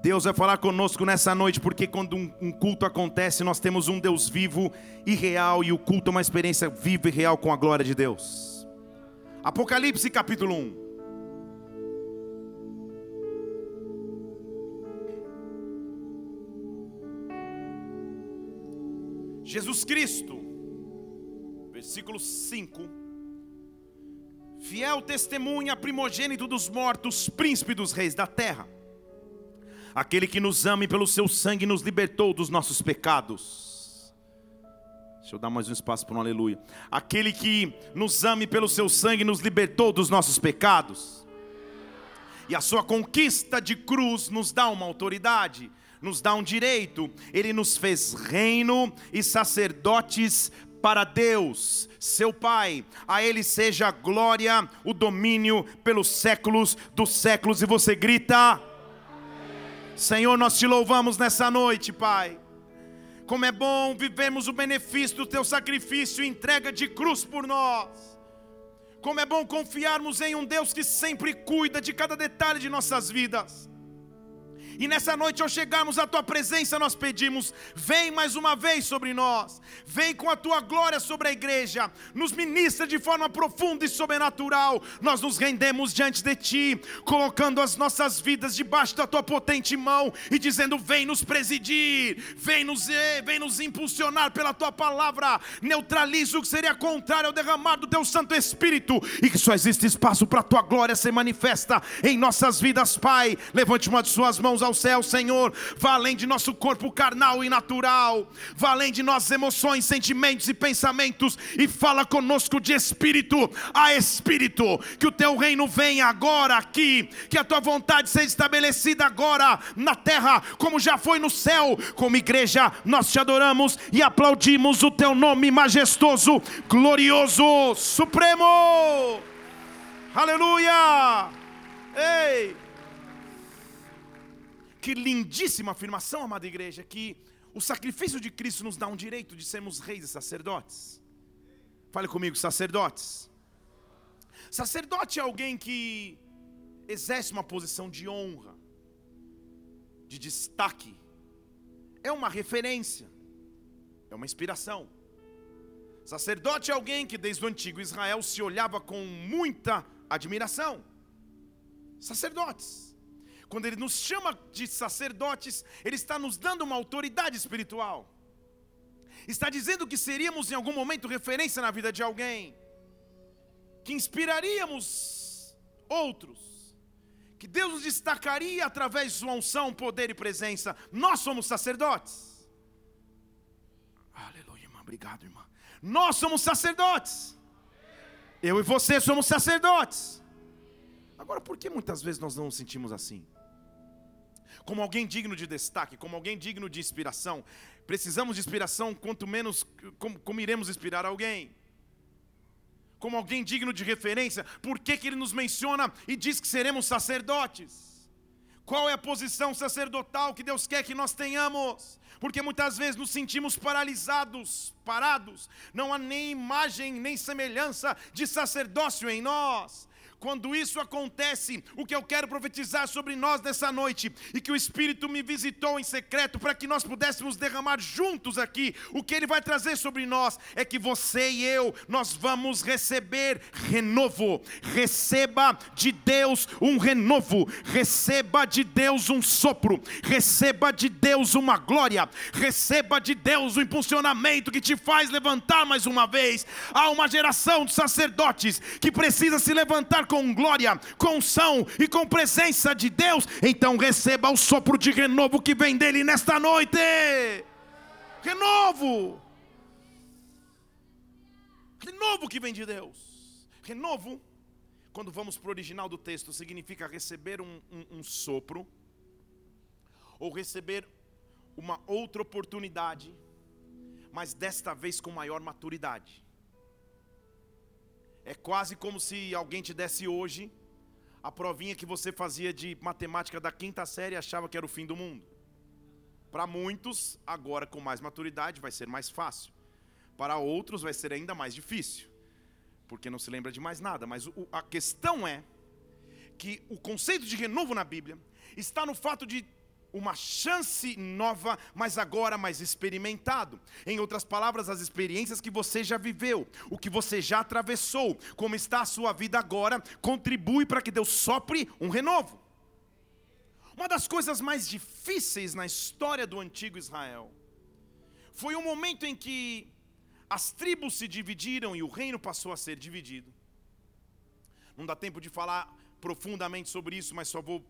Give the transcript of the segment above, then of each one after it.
Deus vai falar conosco nessa noite, porque quando um, culto acontece, nós temos um Deus vivo e real, e o culto é uma experiência viva e real com a glória de Deus. Apocalipse capítulo 1. Jesus Cristo, versículo 5. Fiel testemunha, primogênito dos mortos, príncipe dos reis da terra aquele que nos ama e pelo seu sangue nos libertou dos nossos pecados. Deixa eu dar mais um espaço para um aleluia. Aquele que nos ama e pelo seu sangue nos libertou dos nossos pecados. E a sua conquista de cruz nos dá uma autoridade, nos dá um direito. Ele nos fez reino e sacerdotes para Deus, seu Pai. A Ele seja a glória, o domínio pelos séculos dos séculos. E você grita: Senhor, nós te louvamos nessa noite, Pai. Como é bom vivemos o benefício do teu sacrifício e entrega de cruz por nós. Como é bom confiarmos em um Deus que sempre cuida de cada detalhe de nossas vidas. E nessa noite, ao chegarmos à tua presença, nós pedimos: vem mais uma vez sobre nós, vem com a tua glória sobre a igreja, nos ministra de forma profunda e sobrenatural. Nós nos rendemos diante de ti, colocando as nossas vidas debaixo da tua potente mão e dizendo: vem nos presidir, vem nos, eh, vem nos impulsionar pela tua palavra, neutraliza o que seria contrário ao derramar do teu Santo Espírito e que só existe espaço para a tua glória ser manifesta em nossas vidas, Pai. Levante uma de suas mãos ao céu, Senhor. Vá além de nosso corpo carnal e natural, vá além de nossas emoções, sentimentos e pensamentos, e fala conosco de espírito a espírito. Que o teu reino venha agora aqui, que a tua vontade seja estabelecida agora na terra, como já foi no céu. Como igreja, nós te adoramos e aplaudimos o teu nome majestoso, glorioso, supremo. Aleluia! Ei! Que lindíssima afirmação, amada igreja, que o sacrifício de Cristo nos dá um direito de sermos reis e sacerdotes. Fale comigo, sacerdotes. Sacerdote é alguém que exerce uma posição de honra, de destaque, é uma referência, é uma inspiração. Sacerdote é alguém que desde o antigo Israel se olhava com muita admiração. Sacerdotes. Quando ele nos chama de sacerdotes, ele está nos dando uma autoridade espiritual. Está dizendo que seríamos em algum momento referência na vida de alguém, que inspiraríamos outros, que Deus nos destacaria através de sua unção, poder e presença. Nós somos sacerdotes. Aleluia, irmã. Obrigado, irmã. Nós somos sacerdotes. Eu e você somos sacerdotes. Agora, por que muitas vezes nós não nos sentimos assim? Como alguém digno de destaque, como alguém digno de inspiração. Precisamos de inspiração, quanto menos como, como iremos inspirar alguém. Como alguém digno de referência, por que, que ele nos menciona e diz que seremos sacerdotes? Qual é a posição sacerdotal que Deus quer que nós tenhamos? Porque muitas vezes nos sentimos paralisados, parados, não há nem imagem nem semelhança de sacerdócio em nós. Quando isso acontece, o que eu quero profetizar sobre nós nessa noite, e que o Espírito me visitou em secreto para que nós pudéssemos derramar juntos aqui, o que Ele vai trazer sobre nós é que você e eu, nós vamos receber renovo. Receba de Deus um renovo, receba de Deus um sopro, receba de Deus uma glória, receba de Deus o um impulsionamento que te faz levantar mais uma vez. Há uma geração de sacerdotes que precisa se levantar com glória, com unção e com presença de Deus, então receba o sopro de renovo que vem dele nesta noite. Renovo. Renovo que vem de Deus. Renovo, quando vamos para o original do texto, significa receber um, um, um sopro, ou receber uma outra oportunidade, mas desta vez com maior maturidade. É quase como se alguém te desse hoje a provinha que você fazia de matemática da quinta série e achava que era o fim do mundo. Para muitos, agora com mais maturidade, vai ser mais fácil. Para outros, vai ser ainda mais difícil, porque não se lembra de mais nada. Mas a questão é que o conceito de renovo na Bíblia está no fato de uma chance nova, mas agora mais experimentado. Em outras palavras, as experiências que você já viveu, o que você já atravessou, como está a sua vida agora, contribui para que Deus sopre um renovo. Uma das coisas mais difíceis na história do antigo Israel foi o momento em que as tribos se dividiram e o reino passou a ser dividido. Não dá tempo de falar profundamente sobre isso, mas só vou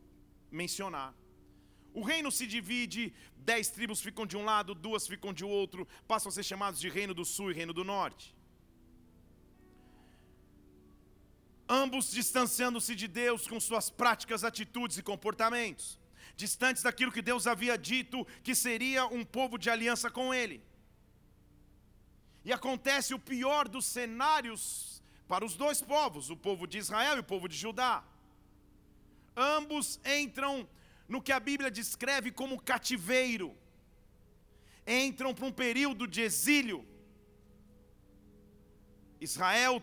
mencionar. O reino se divide, dez tribos ficam de um lado, duas ficam de outro, passam a ser chamados de Reino do Sul e Reino do Norte. Ambos distanciando-se de Deus com suas práticas, atitudes e comportamentos, distantes daquilo que Deus havia dito que seria um povo de aliança com Ele. E acontece o pior dos cenários para os dois povos, o povo de Israel e o povo de Judá. Ambos entram no que a Bíblia descreve como cativeiro. Entram para um período de exílio. Israel,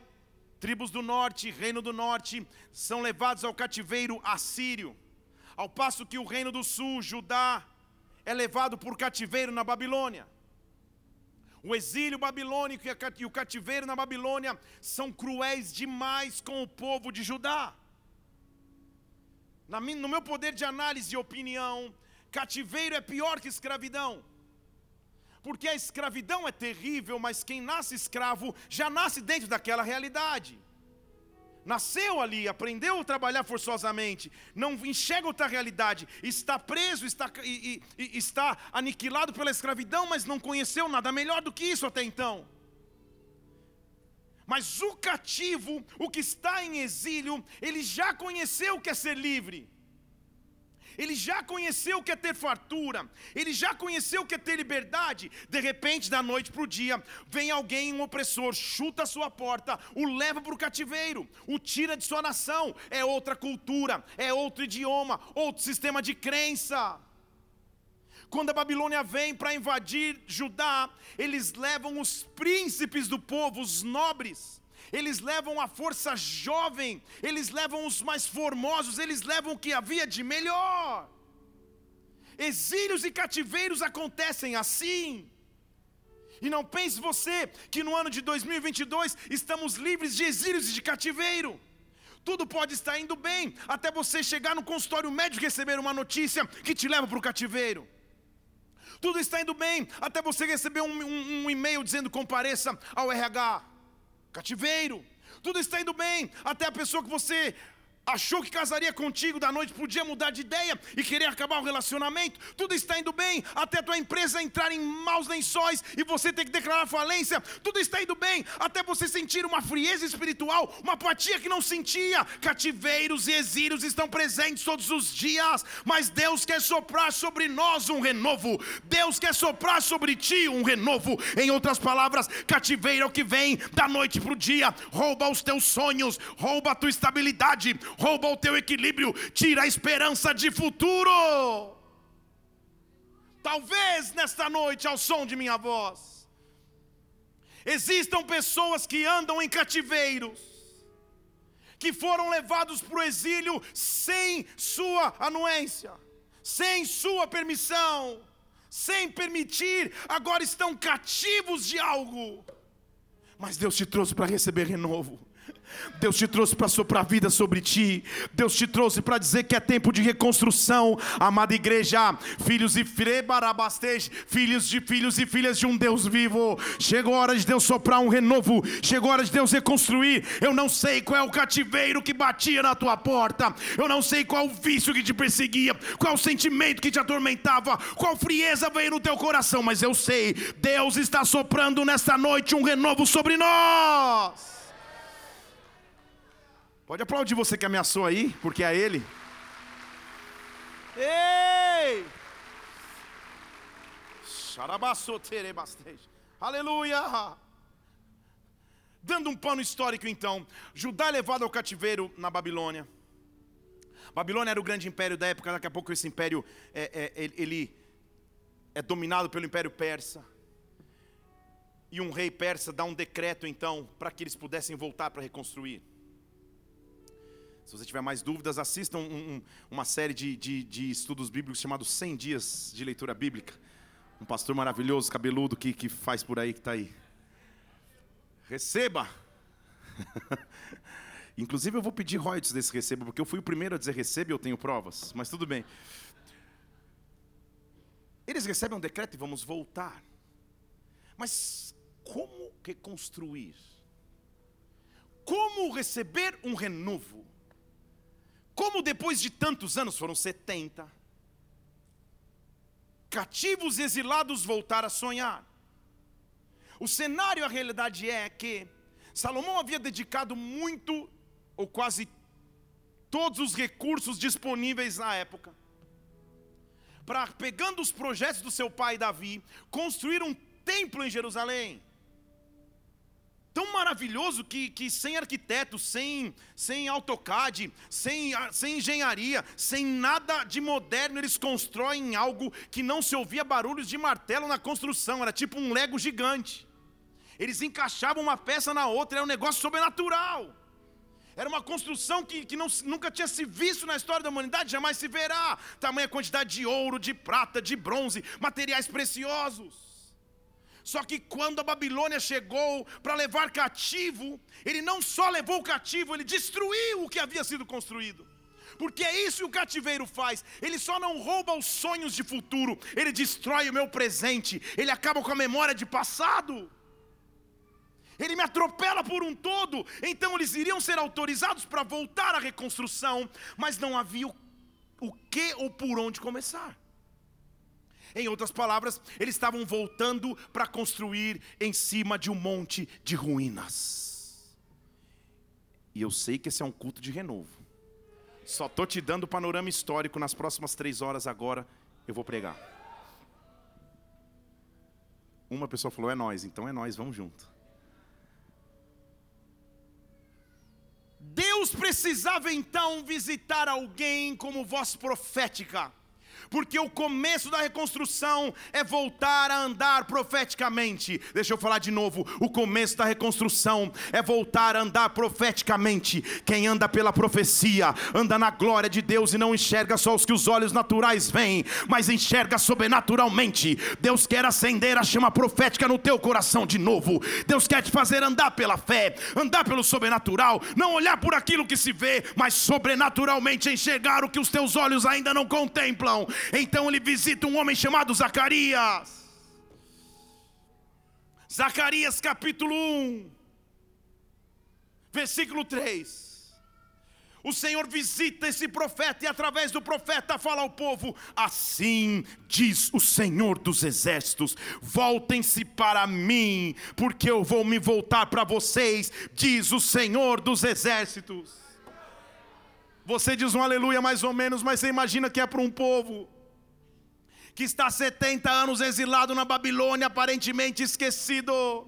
tribos do norte, reino do norte, são levados ao cativeiro assírio. Ao passo que o reino do sul, Judá, é levado por cativeiro na Babilônia. O exílio babilônico e o cativeiro na Babilônia são cruéis demais com o povo de Judá no meu poder de análise e opinião, cativeiro é pior que escravidão. Porque a escravidão é terrível, mas quem nasce escravo já nasce dentro daquela realidade. Nasceu ali, aprendeu a trabalhar forçosamente, não enxerga outra realidade, está preso, está, e, e, está aniquilado pela escravidão, mas não conheceu nada melhor do que isso até então. Mas o cativo, o que está em exílio, ele já conheceu o que é ser livre. Ele já conheceu o que é ter fartura, ele já conheceu o que é ter liberdade. De repente, da noite para o dia, vem alguém, um opressor, chuta a sua porta, o leva para o cativeiro, o tira de sua nação. É outra cultura, é outro idioma, outro sistema de crença. Quando a Babilônia vem para invadir Judá, eles levam os príncipes do povo, os nobres, eles levam a força jovem, eles levam os mais formosos, eles levam o que havia de melhor. Exílios e cativeiros acontecem assim. E não pense você que no ano de 2022 estamos livres de exílios e de cativeiro. Tudo pode estar indo bem, até você chegar no consultório médico e receber uma notícia que te leva para o cativeiro tudo está indo bem, até você receber um, um, um e-mail dizendo compareça ao RH. Cativeiro. Tudo está indo bem, até a pessoa que você achou que casaria contigo da noite podia mudar de ideia e querer acabar o relacionamento, tudo está indo bem, até tua empresa entrar em maus lençóis e você ter que declarar falência, tudo está indo bem, até você sentir uma frieza espiritual, uma apatia que não sentia. Cativeiros e exílios estão presentes todos os dias, mas Deus quer soprar sobre nós um renovo. Deus quer soprar sobre ti um renovo. Em outras palavras, cativeiro é o que vem da noite para o dia, rouba os teus sonhos, rouba a tua estabilidade, rouba o teu equilíbrio, tira a esperança de futuro. Talvez nesta noite, ao som de minha voz, existam pessoas que andam em cativeiros, que foram levados para o exílio sem sua anuência, sem sua permissão, sem permitir, agora estão cativos de algo. Mas Deus te trouxe para receber renovo. Deus te trouxe para soprar vida sobre ti. Deus te trouxe para dizer que é tempo de reconstrução, amada igreja, filhos e filhos de filhos e filhas de um Deus vivo. Chegou a hora de Deus soprar um renovo, chegou a hora de Deus reconstruir. Eu não sei qual é o cativeiro que batia na tua porta, eu não sei qual o vício que te perseguia, qual o sentimento que te atormentava, qual frieza veio no teu coração, mas eu sei, Deus está soprando nesta noite um renovo sobre nós. Pode aplaudir você que ameaçou aí, porque é ele. Ei! Aleluia! Dando um pano histórico então, Judá é levado ao cativeiro na Babilônia. Babilônia era o grande império da época, daqui a pouco esse império é, é, ele é dominado pelo império persa. E um rei persa dá um decreto então para que eles pudessem voltar para reconstruir. Se você tiver mais dúvidas, assista um, um, uma série de, de, de, estudos bíblicos chamado 100 Dias de Leitura Bíblica. Um pastor maravilhoso, cabeludo, que, que faz por aí, que está aí. Receba! Inclusive eu vou pedir royalties desse receba, porque eu fui o primeiro a dizer receba e eu tenho provas, mas tudo bem. Eles recebem um decreto e vamos voltar. Mas como reconstruir? Como receber um renovo? Como depois de tantos anos, foram 70, cativos exilados voltar a sonhar? O cenário, a realidade é que Salomão havia dedicado muito, ou quase todos os recursos disponíveis na época, para, pegando os projetos do seu pai Davi, construir um templo em Jerusalém tão maravilhoso que, que sem arquiteto, sem, sem AutoCAD, sem, sem engenharia, sem nada de moderno, eles constroem algo que não se ouvia barulhos de martelo na construção, era tipo um Lego gigante. Eles encaixavam uma peça na outra, era um negócio sobrenatural. Era uma construção que, que não, nunca tinha se visto na história da humanidade, jamais se verá. Tamanha quantidade de ouro, de prata, de bronze, materiais preciosos. Só que quando a Babilônia chegou para levar cativo, ele não só levou o cativo, ele destruiu o que havia sido construído. Porque é isso que o cativeiro faz. Ele só não rouba os sonhos de futuro, ele destrói o meu presente, ele acaba com a memória de passado. Ele me atropela por um todo. Então eles iriam ser autorizados para voltar à reconstrução, mas não havia o, o que ou por onde começar. Em outras palavras, eles estavam voltando para construir em cima de um monte de ruínas. E eu sei que esse é um culto de renovo. Só estou te dando o panorama histórico. Nas próximas três horas agora eu vou pregar. Uma pessoa falou: é nós, então é nós, vamos junto. Deus precisava então visitar alguém como voz profética porque o começo da reconstrução é voltar a andar profeticamente. Deixa eu falar de novo: o começo da reconstrução é voltar a andar profeticamente. Quem anda pela profecia, anda na glória de Deus e não enxerga só os que os olhos naturais veem, mas enxerga sobrenaturalmente. Deus quer acender a chama profética no teu coração de novo. Deus quer te fazer andar pela fé, andar pelo sobrenatural, não olhar por aquilo que se vê, mas sobrenaturalmente enxergar o que os teus olhos ainda não contemplam. Então ele visita um homem chamado Zacarias. Zacarias capítulo 1, versículo 3. O Senhor visita esse profeta e através do profeta fala ao povo: Assim diz o Senhor dos exércitos: Voltem-se para mim, porque eu vou me voltar para vocês, diz o Senhor dos exércitos. Você diz um aleluia mais ou menos, mas você imagina que é para um povo que está 70 anos exilado na Babilônia, aparentemente esquecido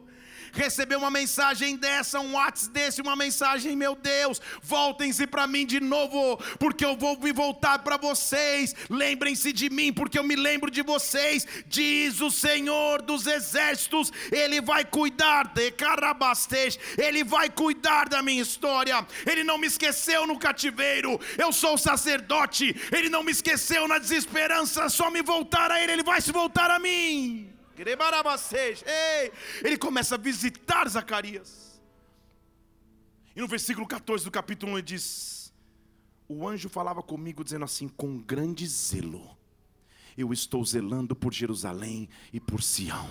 receber uma mensagem dessa, um WhatsApp desse, uma mensagem, meu Deus, voltem-se para mim de novo, porque eu vou me voltar para vocês. Lembrem-se de mim, porque eu me lembro de vocês, diz o Senhor dos exércitos. Ele vai cuidar de Carabastej, ele vai cuidar da minha história. Ele não me esqueceu no cativeiro. Eu sou sacerdote, ele não me esqueceu na desesperança, só me voltar a ele, ele vai se voltar a mim. Ele começa a visitar Zacarias. E no versículo 14 do capítulo 1 ele diz: O anjo falava comigo, dizendo assim: Com grande zelo, eu estou zelando por Jerusalém e por Sião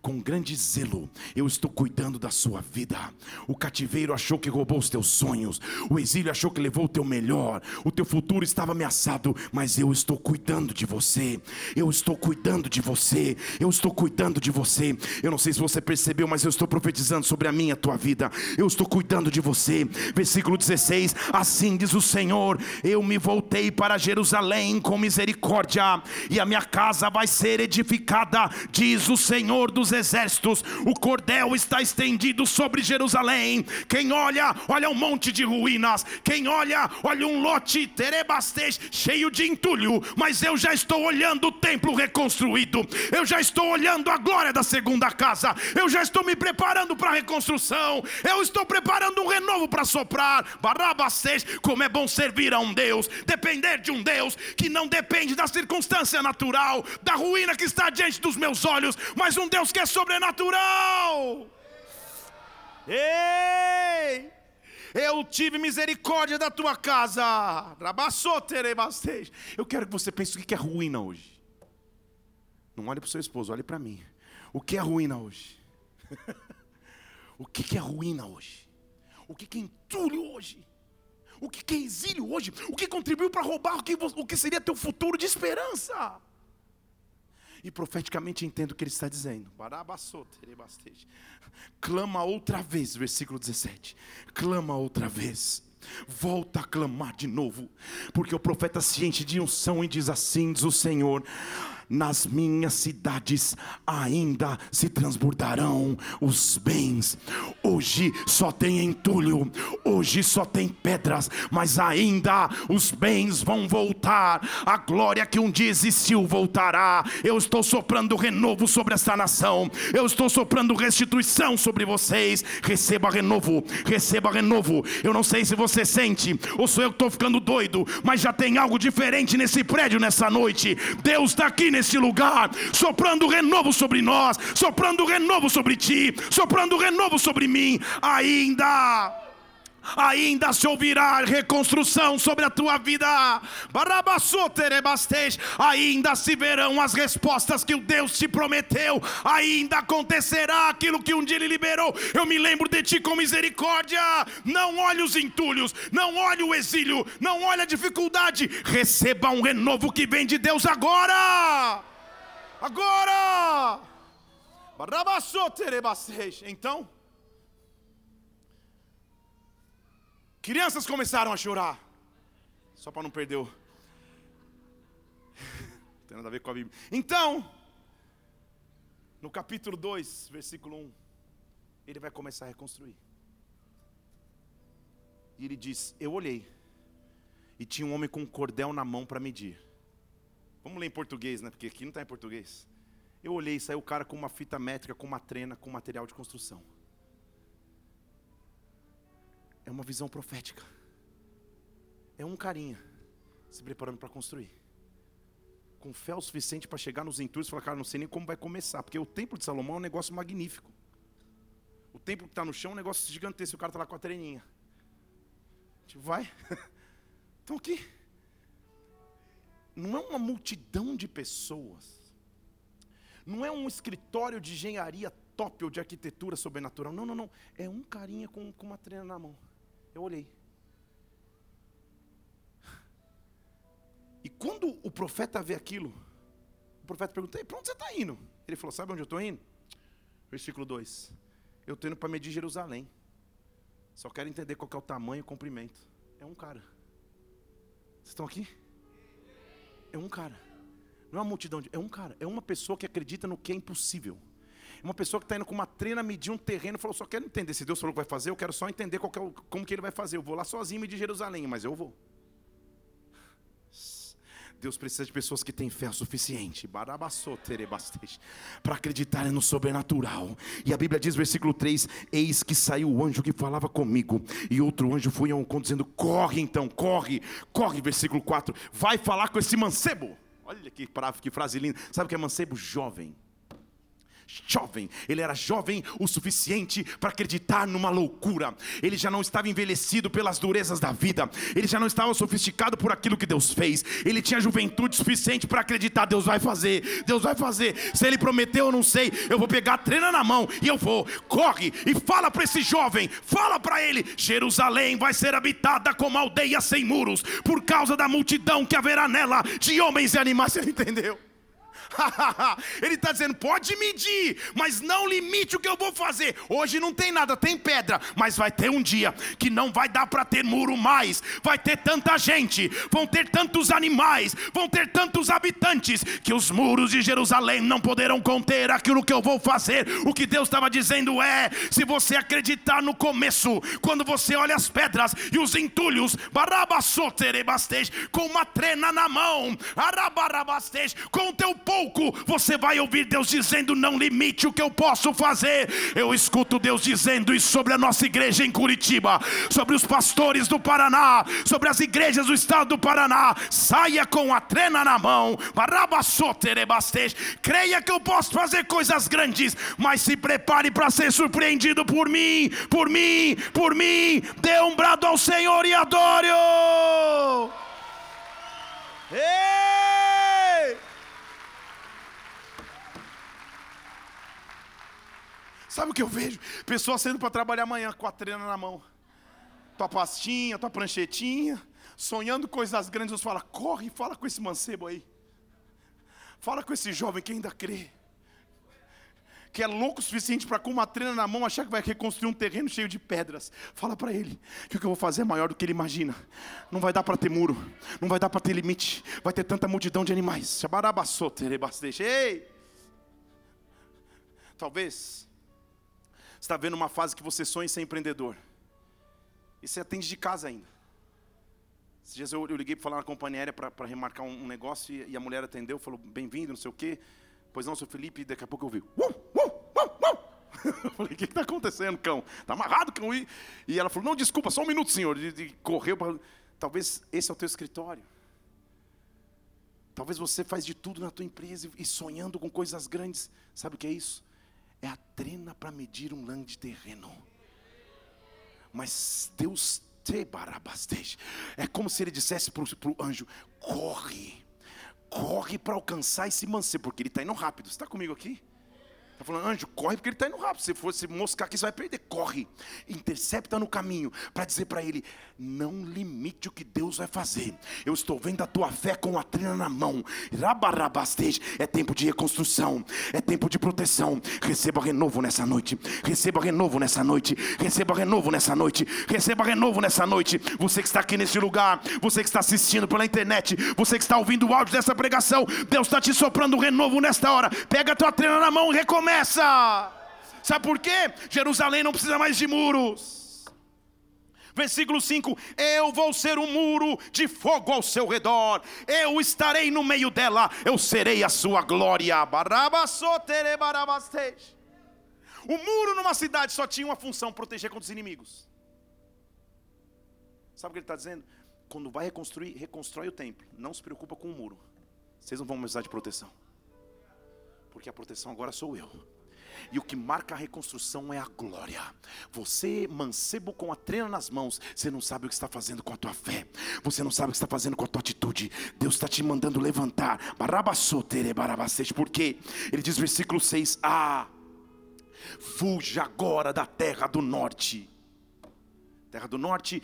com grande zelo, eu estou cuidando da sua vida. O cativeiro achou que roubou os teus sonhos, o exílio achou que levou o teu melhor, o teu futuro estava ameaçado, mas eu estou cuidando de você. Eu estou cuidando de você. Eu estou cuidando de você. Eu não sei se você percebeu, mas eu estou profetizando sobre a minha a tua vida. Eu estou cuidando de você. Versículo 16: Assim diz o Senhor: Eu me voltei para Jerusalém com misericórdia e a minha casa vai ser edificada, diz o Senhor dos exércitos. O cordel está estendido sobre Jerusalém. Quem olha, olha um monte de ruínas. Quem olha, olha um lote terebastej cheio de entulho. Mas eu já estou olhando o templo reconstruído. Eu já estou olhando a glória da segunda casa. Eu já estou me preparando para a reconstrução. Eu estou preparando um renovo para soprar. Barabastej, como é bom servir a um Deus, depender de um Deus que não depende da circunstância natural, da ruína que está diante dos meus olhos, mas um Deus que é sobrenatural. Ei! Eu tive misericórdia da tua casa. Eu quero que você pense o que é ruína hoje. Não olhe para o seu esposo, olhe para mim. O que é ruína hoje? o que é ruína hoje? O que é entulho hoje? O que é exílio hoje? O que contribuiu para roubar o que, o que seria teu futuro de esperança? E profeticamente entendo o que ele está dizendo. Clama outra vez, versículo 17. Clama outra vez. Volta a clamar de novo, porque o profeta se enche de unção e diz assim: diz o Senhor nas minhas cidades ainda se transbordarão os bens. Hoje só tem entulho, hoje só tem pedras, mas ainda os bens vão voltar. A glória que um dia existiu voltará. Eu estou soprando renovo sobre esta nação, eu estou soprando restituição sobre vocês. Receba renovo, receba renovo. Eu não sei se você sente, ou sou eu que estou ficando doido, mas já tem algo diferente nesse prédio nessa noite. Deus está aqui nesse neste lugar, soprando renovo sobre nós, soprando renovo sobre ti, soprando renovo sobre mim, ainda ainda se ouvirá reconstrução sobre a tua vida. Ainda se verão as respostas que o Deus te prometeu. Ainda acontecerá aquilo que um dia ele liberou. Eu me lembro de ti com misericórdia. Não olhe os entulhos, não olhe o exílio, não olhe a dificuldade. Receba um renovo que vem de Deus agora. Agora. Então, Crianças começaram a chorar. Só para não perder o. não tem nada a ver com a Bíblia. Então, no capítulo 2, versículo 1, ele vai começar a reconstruir. E ele diz: Eu olhei, e tinha um homem com um cordel na mão para medir. Vamos ler em português, né? Porque aqui não está em português. Eu olhei e saiu o cara com uma fita métrica, com uma trena, com material de construção. É uma visão profética. É um carinha se preparando para construir. Com fé o suficiente para chegar nos entulhos e falar, cara, não sei nem como vai começar. Porque o templo de Salomão é um negócio magnífico. O templo que está no chão é um negócio gigantesco. O cara está lá com a treninha. Tipo, vai. Então aqui. Não é uma multidão de pessoas. Não é um escritório de engenharia top ou de arquitetura sobrenatural. Não, não, não. É um carinha com, com uma trena na mão. Eu olhei. E quando o profeta vê aquilo, o profeta perguntou: para onde você está indo? Ele falou: Sabe onde eu estou indo? Versículo 2: Eu estou indo para medir Jerusalém. Só quero entender qual é o tamanho e o comprimento. É um cara. Vocês estão aqui? É um cara. Não é uma multidão, de, é um cara. É uma pessoa que acredita no que é impossível. Uma pessoa que está indo com uma trena medir um terreno, falou: só quero entender. Se Deus falou que vai fazer, eu quero só entender qual é o, como que ele vai fazer. Eu vou lá sozinho medir Jerusalém, mas eu vou. Deus precisa de pessoas que têm fé o suficiente para acreditarem no sobrenatural. E a Bíblia diz, versículo 3: Eis que saiu o anjo que falava comigo, e outro anjo foi ao encontro, dizendo: Corre então, corre, corre. Versículo 4: Vai falar com esse mancebo. Olha que, que frase linda. Sabe o que é mancebo? Jovem jovem, ele era jovem o suficiente para acreditar numa loucura. Ele já não estava envelhecido pelas durezas da vida, ele já não estava sofisticado por aquilo que Deus fez. Ele tinha juventude suficiente para acreditar: Deus vai fazer, Deus vai fazer. Se ele prometeu, eu não sei. Eu vou pegar a trena na mão e eu vou. Corre e fala para esse jovem, fala para ele: Jerusalém vai ser habitada como aldeia sem muros, por causa da multidão que haverá nela de homens e animais. Você entendeu? Ele está dizendo: pode medir, mas não limite o que eu vou fazer. Hoje não tem nada, tem pedra, mas vai ter um dia que não vai dar para ter muro mais. Vai ter tanta gente, vão ter tantos animais, vão ter tantos habitantes, que os muros de Jerusalém não poderão conter aquilo que eu vou fazer. O que Deus estava dizendo é: se você acreditar no começo, quando você olha as pedras e os entulhos, com uma trena na mão, com o teu pouco, você vai ouvir Deus dizendo: Não limite o que eu posso fazer. Eu escuto Deus dizendo isso sobre a nossa igreja em Curitiba, sobre os pastores do Paraná, sobre as igrejas do estado do Paraná. Saia com a trena na mão, creia que eu posso fazer coisas grandes, mas se prepare para ser surpreendido por mim, por mim, por mim. Dê um brado ao Senhor e adore. Ei! Sabe o que eu vejo? Pessoas saindo para trabalhar amanhã com a trena na mão. Tua pastinha, tua pranchetinha, sonhando coisas grandes. Deus fala: corre fala com esse mancebo aí. Fala com esse jovem que ainda crê que é louco o suficiente para com uma trena na mão achar que vai reconstruir um terreno cheio de pedras. Fala para ele que o que eu vou fazer é maior do que ele imagina. Não vai dar para ter muro, não vai dar para ter limite, vai ter tanta multidão de animais. Ei! Talvez está vendo uma fase que você sonha em ser empreendedor. E você atende de casa ainda. Esses dias eu, eu liguei para falar na companhia aérea para remarcar um, um negócio e, e, a mulher atendeu, falou, bem-vindo, não sei o quê. Pois não, seu Felipe, daqui a pouco eu vi. Uh, uh, uh, eu falei, o que está acontecendo, cão? Está amarrado, cão? E, e ela falou, não, desculpa, só um minuto, senhor. E, e correu para. Talvez esse é o teu escritório. Talvez você faz de tudo na tua empresa e sonhando com coisas grandes. Sabe o que é isso? É a trena para medir um lã de terreno. Mas Deus te barabasteja. É como se ele dissesse para o anjo: corre corre para alcançar esse mancebo, porque ele está indo rápido. Você está comigo aqui? Está falando, anjo, corre porque ele está indo rápido. Se for se moscar aqui, você vai perder. Corre, intercepta no caminho para dizer para ele: não limite o que Deus vai fazer. Eu estou vendo a tua fé com a trina na mão. É tempo de reconstrução, é tempo de proteção. Receba renovo nessa noite. Receba renovo nessa noite. Receba renovo nessa noite. Receba renovo nessa noite. Você que está aqui nesse lugar, você que está assistindo pela internet, você que está ouvindo o áudio dessa pregação, Deus está te soprando renovo nesta hora. Pega a tua trina na mão e recomeça começa. Sabe por quê? Jerusalém não precisa mais de muros. Versículo 5: Eu vou ser um muro de fogo ao seu redor, eu estarei no meio dela, eu serei a sua glória. O muro numa cidade só tinha uma função: proteger contra os inimigos. Sabe o que ele está dizendo? Quando vai reconstruir, reconstrói o templo. Não se preocupa com o muro. Vocês não vão precisar de proteção porque a proteção agora sou eu. E o que marca a reconstrução é a glória. Você, mancebo com a trena nas mãos, você não sabe o que está fazendo com a tua fé. Você não sabe o que está fazendo com a tua atitude. Deus está te mandando levantar. Porque ele diz versículo 6: Ah, fuja agora da terra do norte. Terra do norte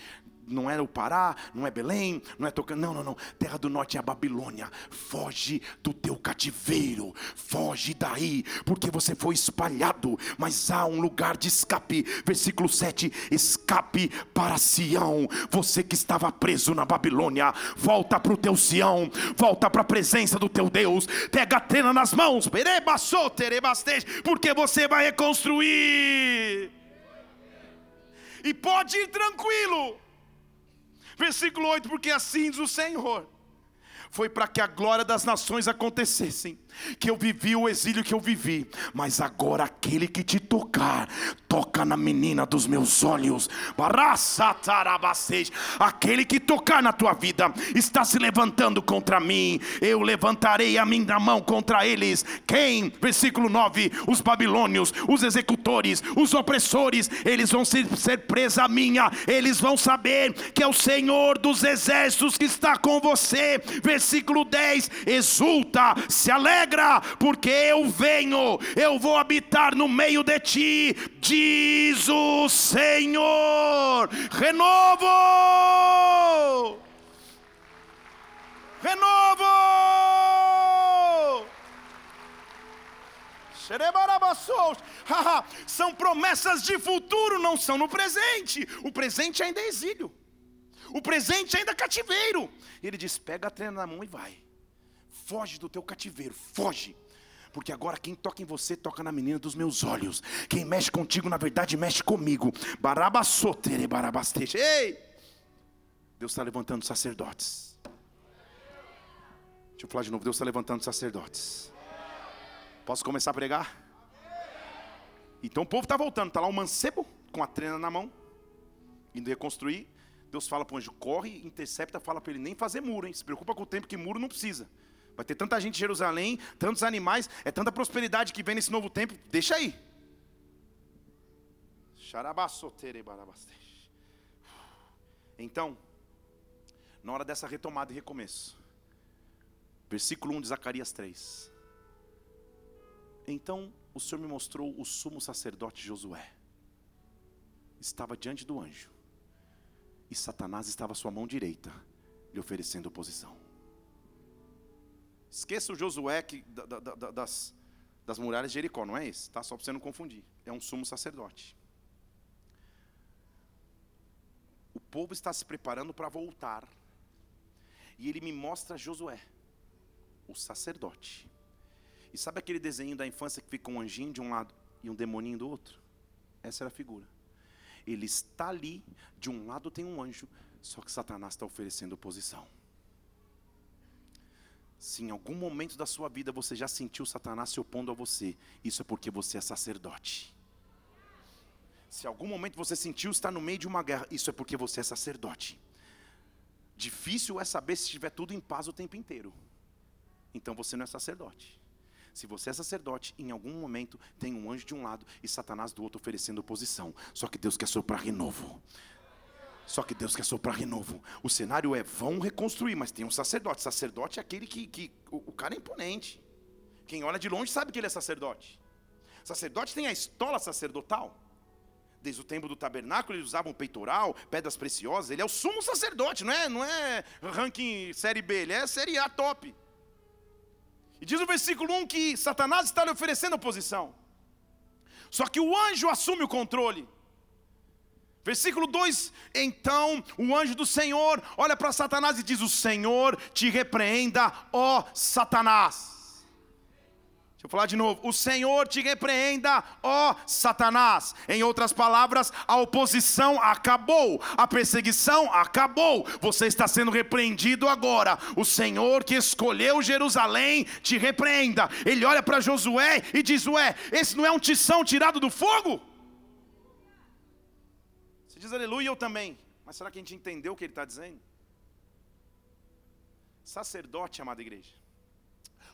não é o Pará, não é Belém, não é Tocantins, não, não, não. Terra do Norte é a Babilônia. Foge do teu cativeiro, foge daí, porque você foi espalhado, mas há um lugar de escape. Versículo 7: escape para Sião. Você que estava preso na Babilônia, volta para o teu Sião, volta para a presença do teu Deus. Pega a tena nas mãos, porque você vai reconstruir. E pode ir tranquilo Versículo 8: Porque assim diz o Senhor foi para que a glória das nações acontecessem. Que eu vivi o exílio que eu vivi, mas agora aquele que te tocar, toca na menina dos meus olhos. Aquele que tocar na tua vida está se levantando contra mim. Eu levantarei a minha mão contra eles. Quem? Versículo 9: Os babilônios, os executores, os opressores, eles vão ser, presa minha. Eles vão saber que é o Senhor dos exércitos que está com você. Versículo versículo 10: exulta, se alegra, porque eu venho, eu vou habitar no meio de ti, diz o Senhor. Renovo, renovo, São promessas de futuro, não são no presente. O presente ainda é exílio. O presente ainda é cativeiro. Ele diz: pega a trena na mão e vai. Foge do teu cativeiro, foge. Porque agora quem toca em você toca na menina dos meus olhos. Quem mexe contigo, na verdade, mexe comigo. Barabassotere, barabasteje. Ei! Deus está levantando sacerdotes. Deixa eu falar de novo. Deus está levantando sacerdotes. Posso começar a pregar? Então o povo está voltando. Está lá um mancebo com a trena na mão, indo reconstruir. Deus fala para o anjo: corre, intercepta, fala para ele nem fazer muro, hein? Se preocupa com o tempo que muro não precisa. Vai ter tanta gente em Jerusalém, tantos animais, é tanta prosperidade que vem nesse novo tempo. Deixa aí. Então, na hora dessa retomada e recomeço, versículo 1 de Zacarias 3. Então o Senhor me mostrou o sumo sacerdote Josué. Estava diante do anjo, e Satanás estava à sua mão direita, lhe oferecendo oposição. Esqueça o Josué que, da, da, da, das, das muralhas de Jericó, não é esse, tá? Só para você não confundir. É um sumo sacerdote. O povo está se preparando para voltar. E ele me mostra Josué, o sacerdote. E sabe aquele desenho da infância que fica um anjinho de um lado e um demoninho do outro? Essa era a figura. Ele está ali, de um lado tem um anjo, só que Satanás está oferecendo oposição. Se em algum momento da sua vida você já sentiu Satanás se opondo a você, isso é porque você é sacerdote. Se em algum momento você sentiu estar no meio de uma guerra, isso é porque você é sacerdote. Difícil é saber se estiver tudo em paz o tempo inteiro. Então você não é sacerdote. Se você é sacerdote, em algum momento tem um anjo de um lado e Satanás do outro oferecendo oposição. Só que Deus quer soprar renovo. Só que Deus quer soprar renovo. O cenário é: vão reconstruir, mas tem um sacerdote. Sacerdote é aquele que. que o, o cara é imponente. Quem olha de longe sabe que ele é sacerdote. Sacerdote tem a estola sacerdotal. Desde o tempo do tabernáculo, eles usavam peitoral, pedras preciosas. Ele é o sumo sacerdote, não é, não é ranking série B, ele é série A top. E diz o versículo 1 que Satanás está lhe oferecendo oposição. Só que o anjo assume o controle. Versículo 2: Então o anjo do Senhor olha para Satanás e diz: O Senhor te repreenda, ó Satanás. Deixa eu falar de novo. O Senhor te repreenda, ó Satanás. Em outras palavras, a oposição acabou, a perseguição acabou. Você está sendo repreendido agora. O Senhor que escolheu Jerusalém te repreenda. Ele olha para Josué e diz: Ué, esse não é um tição tirado do fogo? Você diz aleluia, eu também. Mas será que a gente entendeu o que ele está dizendo? Sacerdote, amada igreja,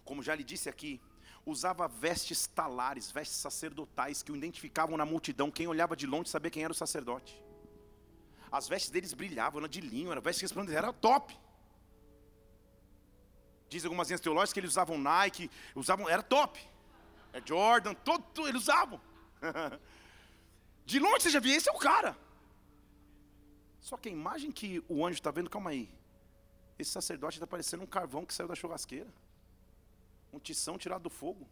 como já lhe disse aqui, usava vestes talares, vestes sacerdotais que o identificavam na multidão. Quem olhava de longe sabia quem era o sacerdote. As vestes deles brilhavam, eram de linho, eram vestes resplandecentes, era top. Diz algumas linhas teológicas que eles usavam Nike, usavam, era top. É Jordan, todo, eles usavam. de longe você já via, esse é o cara. Só que a imagem que o anjo está vendo, calma aí. Esse sacerdote está parecendo um carvão que saiu da churrasqueira. Um tição tirado do fogo.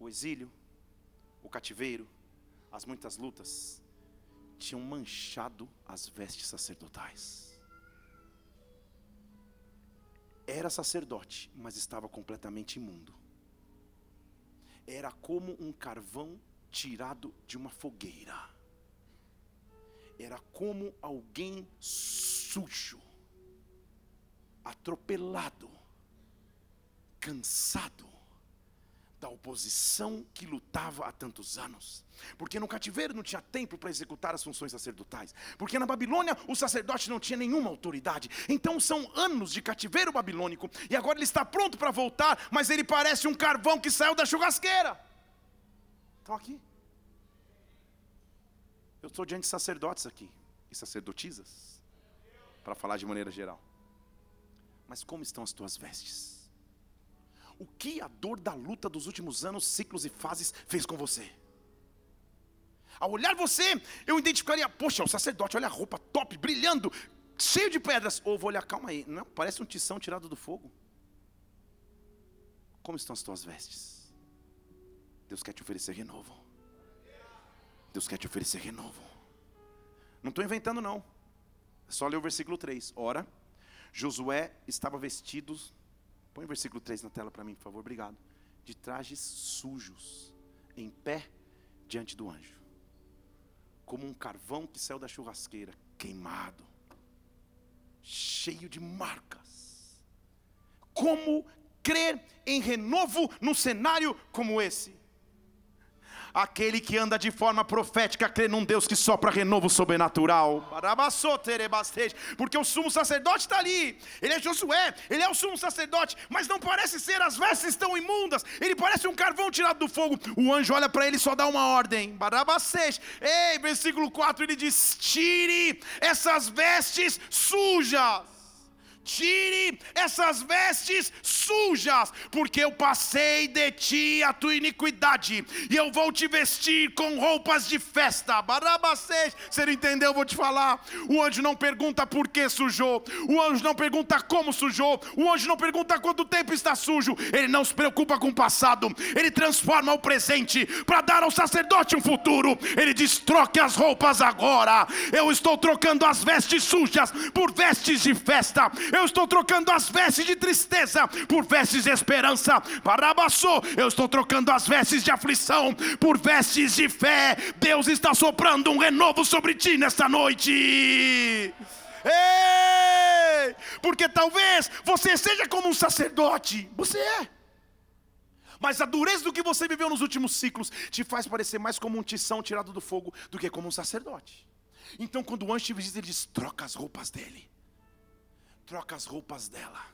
O exílio, o cativeiro, as muitas lutas, tinham manchado as vestes sacerdotais. Era sacerdote, mas estava completamente imundo. Era como um carvão tirado de uma fogueira era como alguém sujo, atropelado, cansado da oposição que lutava há tantos anos. Porque no cativeiro não tinha tempo para executar as funções sacerdotais. Porque na Babilônia o sacerdote não tinha nenhuma autoridade. Então são anos de cativeiro babilônico. E agora ele está pronto para voltar, mas ele parece um carvão que saiu da churrasqueira. Estão aqui. Eu estou diante de sacerdotes aqui e sacerdotisas, para falar de maneira geral. Mas como estão as tuas vestes? O que a dor da luta dos últimos anos, ciclos e fases fez com você? Ao olhar você, eu identificaria, poxa, o sacerdote, olha a roupa top, brilhando, cheio de pedras. Ou vou olhar, calma aí, não, parece um tição tirado do fogo. Como estão as tuas vestes? Deus quer te oferecer renovo. Deus quer te oferecer renovo. Não estou inventando, não. É só ler o versículo 3. Ora, Josué estava vestido. Põe o versículo 3 na tela para mim, por favor, obrigado. De trajes sujos, em pé diante do anjo. Como um carvão que saiu da churrasqueira, queimado, cheio de marcas. Como crer em renovo num cenário como esse? Aquele que anda de forma profética crê num Deus que sopra renovo sobrenatural. Porque o sumo sacerdote está ali. Ele é Josué, ele é o sumo sacerdote, mas não parece ser, as vestes estão imundas. Ele parece um carvão tirado do fogo. O anjo olha para ele e só dá uma ordem. Ei, versículo 4 ele diz: Tire essas vestes sujas. Tire essas vestes sujas, porque eu passei de ti a tua iniquidade, e eu vou te vestir com roupas de festa. Barabacês, você não entendeu? Eu vou te falar. O anjo não pergunta por que sujou, o anjo não pergunta como sujou, o anjo não pergunta quanto tempo está sujo, ele não se preocupa com o passado, ele transforma o presente para dar ao sacerdote um futuro. Ele diz: troque as roupas agora. Eu estou trocando as vestes sujas por vestes de festa. Eu estou trocando as vestes de tristeza por vestes de esperança. Barabassou, eu estou trocando as vestes de aflição por vestes de fé. Deus está soprando um renovo sobre ti nesta noite. Ei! Porque talvez você seja como um sacerdote. Você é. Mas a dureza do que você viveu nos últimos ciclos te faz parecer mais como um tição tirado do fogo do que como um sacerdote. Então, quando o anjo te visita, ele diz: troca as roupas dele troca as roupas dela.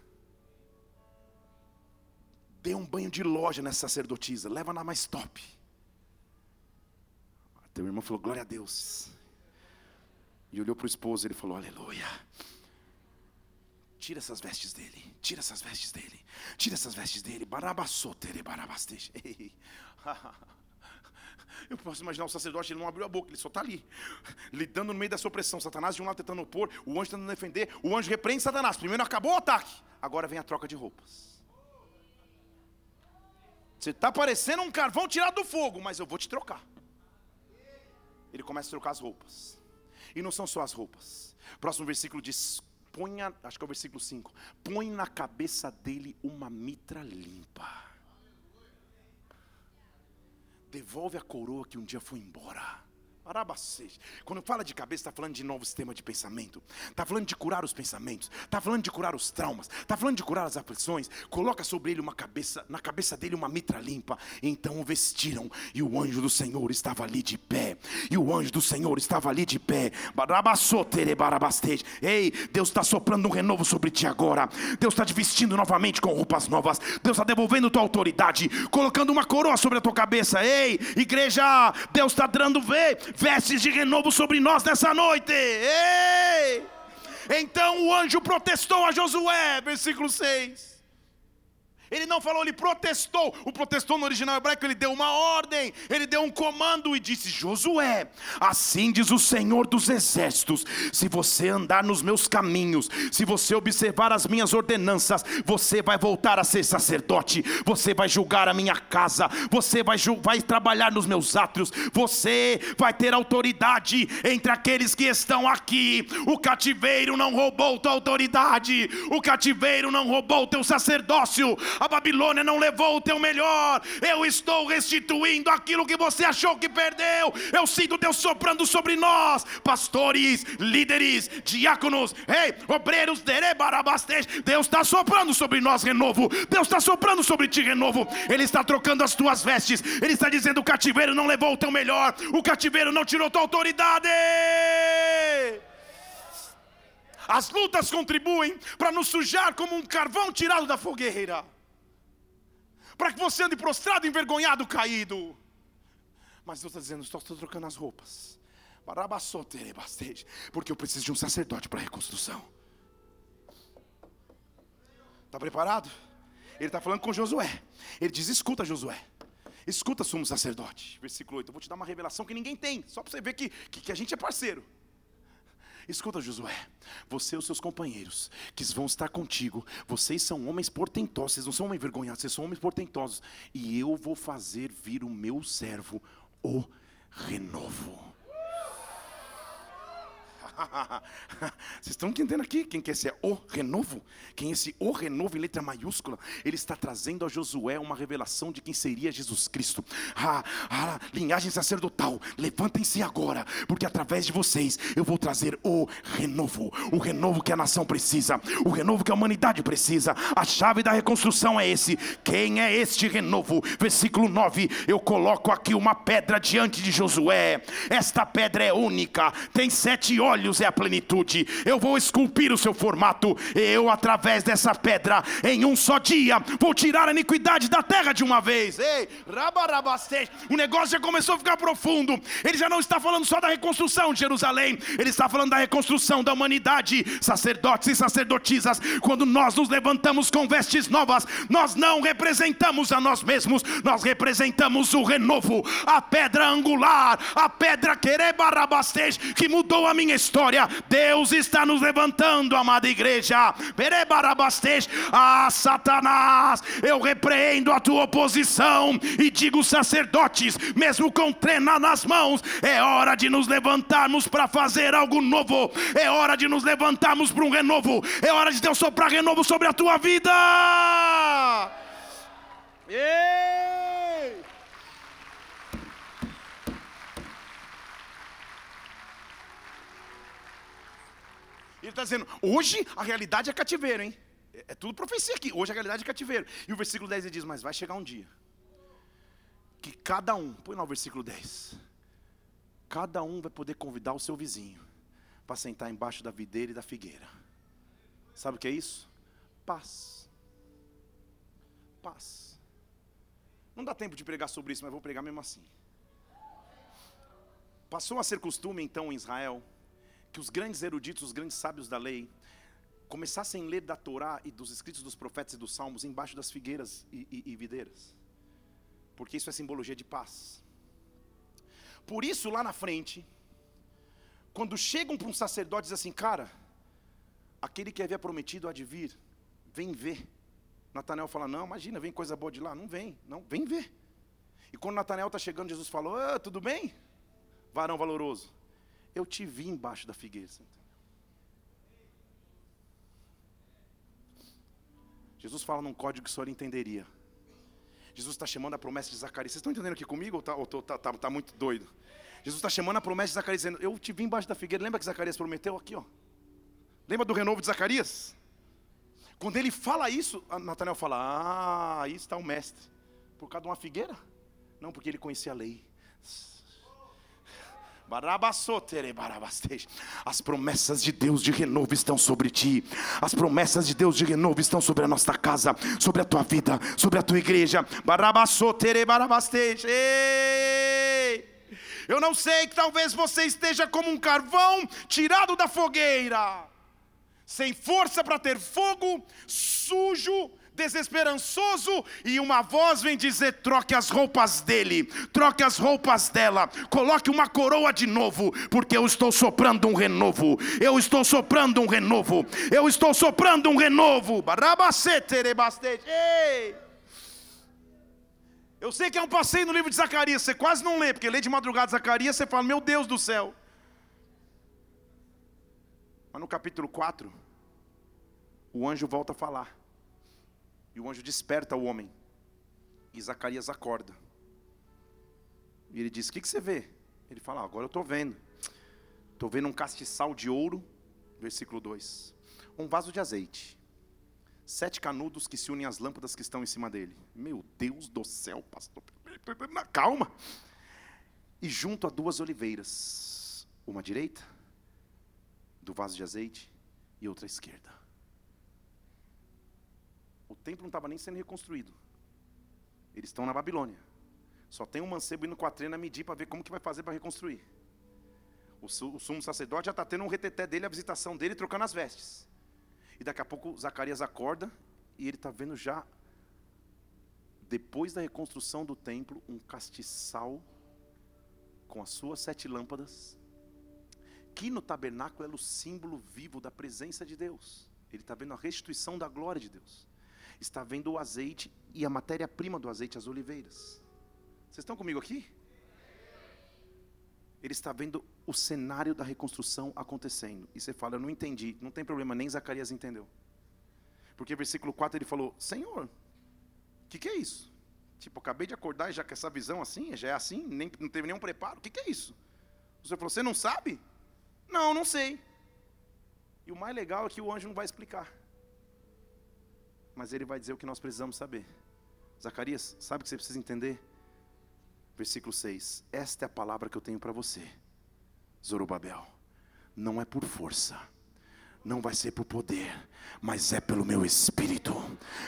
Dê um banho de loja nessa sacerdotisa, leva na mais top. Teu irmão falou, glória a Deus. E olhou para o esposo, ele falou, aleluia. Tira essas vestes dele, tira essas vestes dele, tira essas vestes dele. Barabassotere, barabastej. Eu posso imaginar o sacerdote, ele não abriu a boca, ele só está ali, lidando no meio dessa opressão. Satanás de um lado tentando opor, o anjo tentando defender, o anjo repreende Satanás. Primeiro acabou o ataque, agora vem a troca de roupas. Você está parecendo um carvão tirado do fogo, mas eu vou te trocar. Ele começa a trocar as roupas. E não são só as roupas. Próximo versículo diz: ponha, acho que é o versículo 5: põe na cabeça dele uma mitra limpa. Devolve a coroa que um dia foi embora. Quando fala de cabeça, está falando de novo sistema de pensamento. Está falando de curar os pensamentos. Está falando de curar os traumas. Está falando de curar as aflições. Coloca sobre ele uma cabeça, na cabeça dele uma mitra limpa. Então o vestiram e o anjo do Senhor estava ali de pé. E o anjo do Senhor estava ali de pé. Ei, Deus está soprando um renovo sobre ti agora. Deus está te vestindo novamente com roupas novas. Deus está devolvendo tua autoridade, colocando uma coroa sobre a tua cabeça. Ei, igreja, Deus está dando ver vestes de renovo sobre nós nessa noite. Ei! Então o anjo protestou a Josué, versículo 6. Ele não falou, ele protestou. O protestou no original hebraico, ele deu uma ordem, ele deu um comando e disse: Josué, assim diz o Senhor dos exércitos: se você andar nos meus caminhos, se você observar as minhas ordenanças, você vai voltar a ser sacerdote, você vai julgar a minha casa, você vai, vai trabalhar nos meus átrios, você vai ter autoridade entre aqueles que estão aqui. O cativeiro não roubou tua autoridade, o cativeiro não roubou teu sacerdócio a Babilônia não levou o teu melhor. Eu estou restituindo aquilo que você achou que perdeu. Eu sinto Deus soprando sobre nós, pastores, líderes, diáconos, ei, obreiros, Deus está soprando sobre nós renovo. Deus está soprando sobre ti renovo. Ele está trocando as tuas vestes. Ele está dizendo: o cativeiro não levou o teu melhor. O cativeiro não tirou tua autoridade. As lutas contribuem para nos sujar como um carvão tirado da fogueira para que você ande prostrado, envergonhado, caído. Mas Deus está dizendo: estou, estou trocando as roupas. Porque eu preciso de um sacerdote para a reconstrução. Está preparado? Ele está falando com Josué. Ele diz: escuta, Josué. Escuta, sumo sacerdote. Versículo 8. Eu vou te dar uma revelação que ninguém tem. Só para você ver que, que, que a gente é parceiro. Escuta, Josué, você e os seus companheiros que vão estar contigo, vocês são homens portentosos, vocês não são homens envergonhados, vocês são homens portentosos, e eu vou fazer vir o meu servo, o renovo. Vocês estão entendendo aqui quem quer ser o renovo? Quem é esse o renovo em letra maiúscula? Ele está trazendo a Josué uma revelação de quem seria Jesus Cristo. Ah, ah, linhagem sacerdotal, levantem-se agora, porque através de vocês eu vou trazer o renovo, o renovo que a nação precisa, o renovo que a humanidade precisa. A chave da reconstrução é esse. Quem é este renovo? Versículo 9: Eu coloco aqui uma pedra diante de Josué. Esta pedra é única, tem sete olhos é a plenitude. Eu vou esculpir o seu formato. Eu, através dessa pedra, em um só dia, vou tirar a iniquidade da terra de uma vez. Ei, rabarabastei. O negócio já começou a ficar profundo. Ele já não está falando só da reconstrução de Jerusalém, ele está falando da reconstrução da humanidade. Sacerdotes e sacerdotisas, quando nós nos levantamos com vestes novas, nós não representamos a nós mesmos, nós representamos o renovo, a pedra angular, a pedra querebarabastej, que mudou a minha história história. Deus está nos levantando, amada igreja. Ah, Satanás, eu repreendo a tua oposição e digo, sacerdotes, mesmo com trena nas mãos, é hora de nos levantarmos para fazer algo novo. É hora de nos levantarmos para um renovo. É hora de Deus soprar renovo sobre a tua vida. Ei! Ele está dizendo, hoje a realidade é cativeiro, hein? É, é tudo profecia aqui. Hoje a realidade é cativeiro. E o versículo 10 ele diz: Mas vai chegar um dia que cada um, põe lá o versículo 10. Cada um vai poder convidar o seu vizinho para sentar embaixo da videira e da figueira. Sabe o que é isso? Paz. Paz. Não dá tempo de pregar sobre isso, mas vou pregar mesmo assim. Passou a ser costume então em Israel que os grandes eruditos, os grandes sábios da lei, começassem a ler da Torá e dos escritos dos profetas e dos salmos embaixo das figueiras e, e, e videiras, porque isso é simbologia de paz. Por isso, lá na frente, quando chegam para um sacerdote e dizem assim, cara, aquele que havia prometido há de vir, vem ver. Natanael fala, não, imagina, vem coisa boa de lá. Não vem, não, vem ver. E quando Natanael está chegando, Jesus falou, tudo bem? Varão valoroso. Eu te vi embaixo da figueira. Jesus fala num código que o senhor entenderia. Jesus está chamando a promessa de Zacarias. Vocês estão entendendo aqui comigo ou está tá, tá, tá, muito doido? Jesus está chamando a promessa de Zacarias, dizendo: Eu te vi embaixo da figueira. Lembra que Zacarias prometeu aqui, ó? Lembra do renovo de Zacarias? Quando ele fala isso, Natanael fala: Ah, aí está o mestre. Por causa de uma figueira? Não, porque ele conhecia a lei. As promessas de Deus de renovo estão sobre ti. As promessas de Deus de renovo estão sobre a nossa casa, sobre a tua vida, sobre a tua igreja. Eu não sei que talvez você esteja como um carvão tirado da fogueira, sem força para ter fogo, sujo, desesperançoso, e uma voz vem dizer: troque as roupas dele, troque as roupas dela, coloque uma coroa de novo, porque eu estou soprando um renovo, eu estou soprando um renovo, eu estou soprando um renovo. Ei! Eu sei que é um passeio no livro de Zacarias, você quase não lê, porque lê de madrugada Zacarias, você fala, meu Deus do céu. Mas no capítulo 4, o anjo volta a falar. E o anjo desperta o homem. E Zacarias acorda. E ele diz: O que, que você vê? Ele fala: ah, Agora eu estou vendo. Estou vendo um castiçal de ouro. Versículo 2: Um vaso de azeite. Sete canudos que se unem às lâmpadas que estão em cima dele. Meu Deus do céu, pastor. Calma. E junto a duas oliveiras. Uma direita do vaso de azeite e outra esquerda. O templo não estava nem sendo reconstruído. Eles estão na Babilônia. Só tem um mancebo indo com a trena medir para ver como que vai fazer para reconstruir. O, o sumo sacerdote já está tendo um reteté dele, a visitação dele, trocando as vestes. E daqui a pouco Zacarias acorda e ele está vendo já, depois da reconstrução do templo, um castiçal com as suas sete lâmpadas, Aqui no tabernáculo é o símbolo vivo da presença de Deus. Ele está vendo a restituição da glória de Deus. Está vendo o azeite e a matéria-prima do azeite, as oliveiras. Vocês estão comigo aqui? Ele está vendo o cenário da reconstrução acontecendo. E você fala, eu não entendi. Não tem problema, nem Zacarias entendeu. Porque versículo 4 ele falou: Senhor, o que, que é isso? Tipo, acabei de acordar e já com essa visão assim, já é assim, nem, não teve nenhum preparo. O que, que é isso? O Senhor falou: Você não sabe? Não, não sei. E o mais legal é que o anjo não vai explicar. Mas ele vai dizer o que nós precisamos saber. Zacarias, sabe o que você precisa entender? Versículo 6: Esta é a palavra que eu tenho para você, Zorobabel. Não é por força, não vai ser por poder, mas é pelo meu espírito.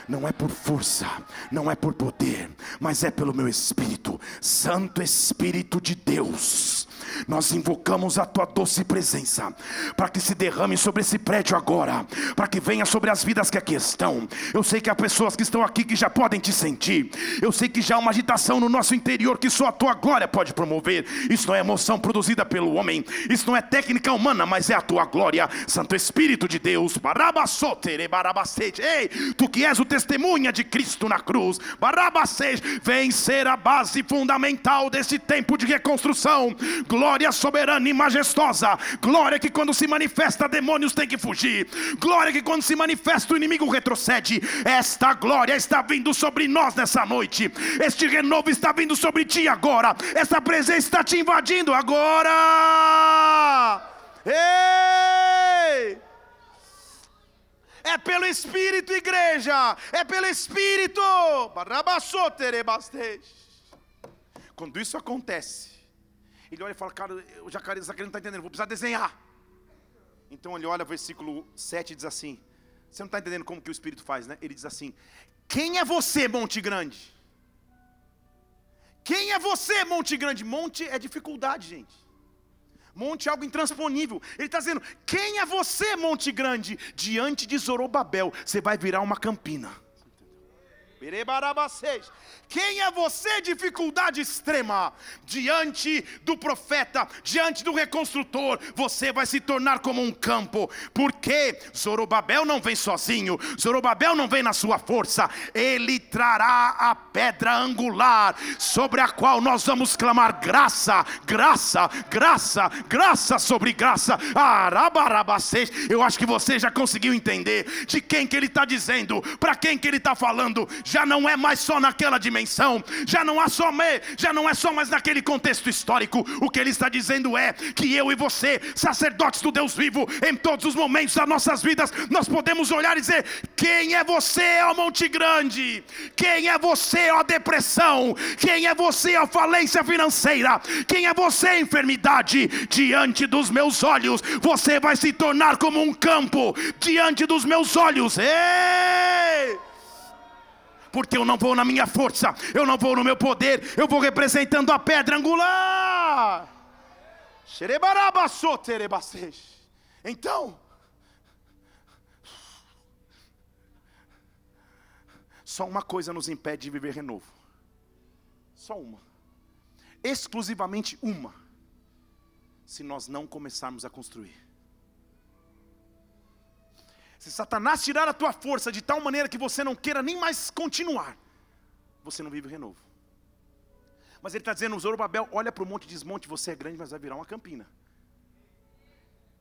Não é por força, não é por poder, mas é pelo meu espírito. Santo Espírito de Deus nós invocamos a tua doce presença, para que se derrame sobre esse prédio agora, para que venha sobre as vidas que aqui estão. Eu sei que há pessoas que estão aqui que já podem te sentir, eu sei que já há uma agitação no nosso interior que só a tua glória pode promover. Isso não é emoção produzida pelo homem, isso não é técnica humana, mas é a tua glória, Santo Espírito de Deus. Ei, tu que és o testemunha de Cristo na cruz, vem ser a base fundamental desse tempo de reconstrução. Glória soberana e majestosa, glória que quando se manifesta demônios tem que fugir, glória que quando se manifesta o inimigo retrocede. Esta glória está vindo sobre nós nessa noite, este renovo está vindo sobre ti agora, essa presença está te invadindo agora. Ei! É pelo Espírito, igreja. É pelo Espírito. Quando isso acontece, ele olha e fala, cara, o jacaré, Zacarias não está entendendo, vou precisar desenhar. Então ele olha versículo 7 e diz assim: Você não está entendendo como que o Espírito faz, né? Ele diz assim: Quem é você, Monte Grande? Quem é você, Monte Grande? Monte é dificuldade, gente. Monte é algo intransponível. Ele está dizendo: Quem é você, Monte Grande? Diante de Zorobabel, você vai virar uma campina. Quem é você, dificuldade extrema? Diante do profeta, diante do reconstrutor, você vai se tornar como um campo, porque Zorobabel não vem sozinho, Zorobabel não vem na sua força, ele trará a pedra angular, sobre a qual nós vamos clamar graça, graça, graça, graça sobre graça. Eu acho que você já conseguiu entender de quem que ele está dizendo, para quem que ele está falando já não é mais só naquela dimensão, já não há só já não é só mais naquele contexto histórico. O que ele está dizendo é que eu e você, sacerdotes do Deus vivo, em todos os momentos das nossas vidas, nós podemos olhar e dizer: quem é você, ó Monte Grande? Quem é você, ó depressão? Quem é você, ó falência financeira? Quem é você, enfermidade? Diante dos meus olhos, você vai se tornar como um campo diante dos meus olhos. Ei! Porque eu não vou na minha força, eu não vou no meu poder, eu vou representando a pedra angular. Então, só uma coisa nos impede de viver renovo. Só uma. Exclusivamente uma. Se nós não começarmos a construir. Se Satanás tirar a tua força de tal maneira que você não queira nem mais continuar, você não vive renovo. Mas ele está dizendo, Zorobabel, olha para o monte e diz, monte, você é grande, mas vai virar uma campina.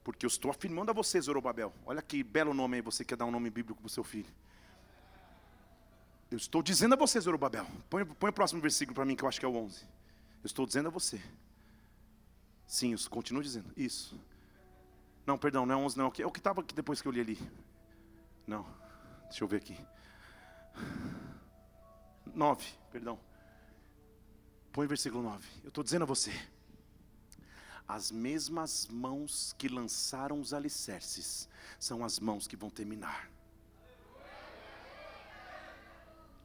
Porque eu estou afirmando a você, Zorobabel. Olha que belo nome aí, você quer dar um nome bíblico para o seu filho. Eu estou dizendo a você, Zorobabel. Põe, põe o próximo versículo para mim, que eu acho que é o 11. Eu estou dizendo a você. Sim, eu continuo dizendo. Isso. Não, perdão, não é 11 não. É o que estava depois que eu li ali. Não, deixa eu ver aqui. 9, perdão. Põe versículo 9. Eu estou dizendo a você. As mesmas mãos que lançaram os alicerces são as mãos que vão terminar.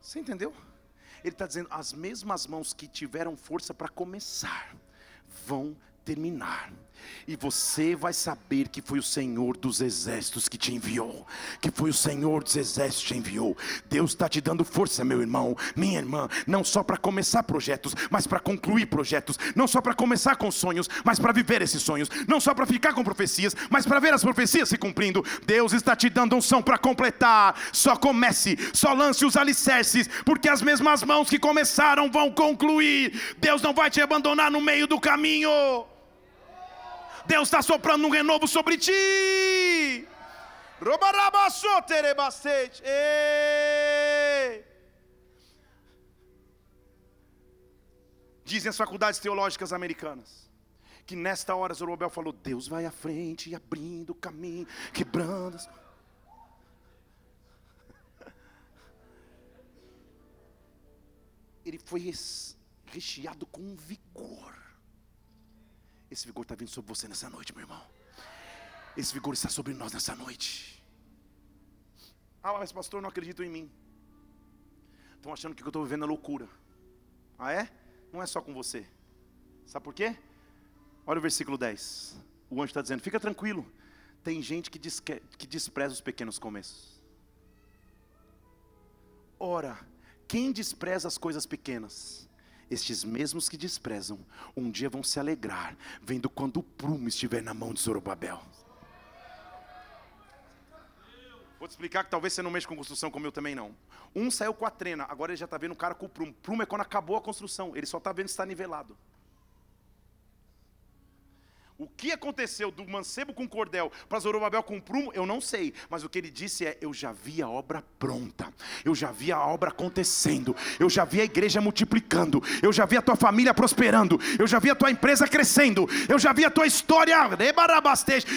Você entendeu? Ele está dizendo: as mesmas mãos que tiveram força para começar vão terminar e você vai saber que foi o Senhor dos exércitos que te enviou, que foi o Senhor dos exércitos que te enviou. Deus está te dando força, meu irmão, minha irmã, não só para começar projetos, mas para concluir projetos, não só para começar com sonhos, mas para viver esses sonhos, não só para ficar com profecias, mas para ver as profecias se cumprindo. Deus está te dando unção para completar. Só comece, só lance os alicerces, porque as mesmas mãos que começaram vão concluir. Deus não vai te abandonar no meio do caminho. Deus está soprando um renovo sobre ti. Dizem as faculdades teológicas americanas que nesta hora Zorobabel falou: Deus vai à frente, abrindo o caminho, quebrando. As... Ele foi recheado com vigor. Esse vigor está vindo sobre você nessa noite, meu irmão. Esse vigor está sobre nós nessa noite. Ah, mas pastor, não acredito em mim. Estão achando que eu estou vivendo a loucura. Ah, é? Não é só com você. Sabe por quê? Olha o versículo 10. O anjo está dizendo: fica tranquilo. Tem gente que, que despreza os pequenos começos. Ora, quem despreza as coisas pequenas? Estes mesmos que desprezam, um dia vão se alegrar, vendo quando o prumo estiver na mão de Zorobabel. Vou te explicar que talvez você não mexa com construção como eu também não. Um saiu com a trena, agora ele já está vendo o cara com o prumo. Prumo é quando acabou a construção, ele só está vendo se está nivelado. O que aconteceu do mancebo com cordel para Zorobabel com prumo, eu não sei. Mas o que ele disse é: Eu já vi a obra pronta. Eu já vi a obra acontecendo. Eu já vi a igreja multiplicando. Eu já vi a tua família prosperando. Eu já vi a tua empresa crescendo. Eu já vi a tua história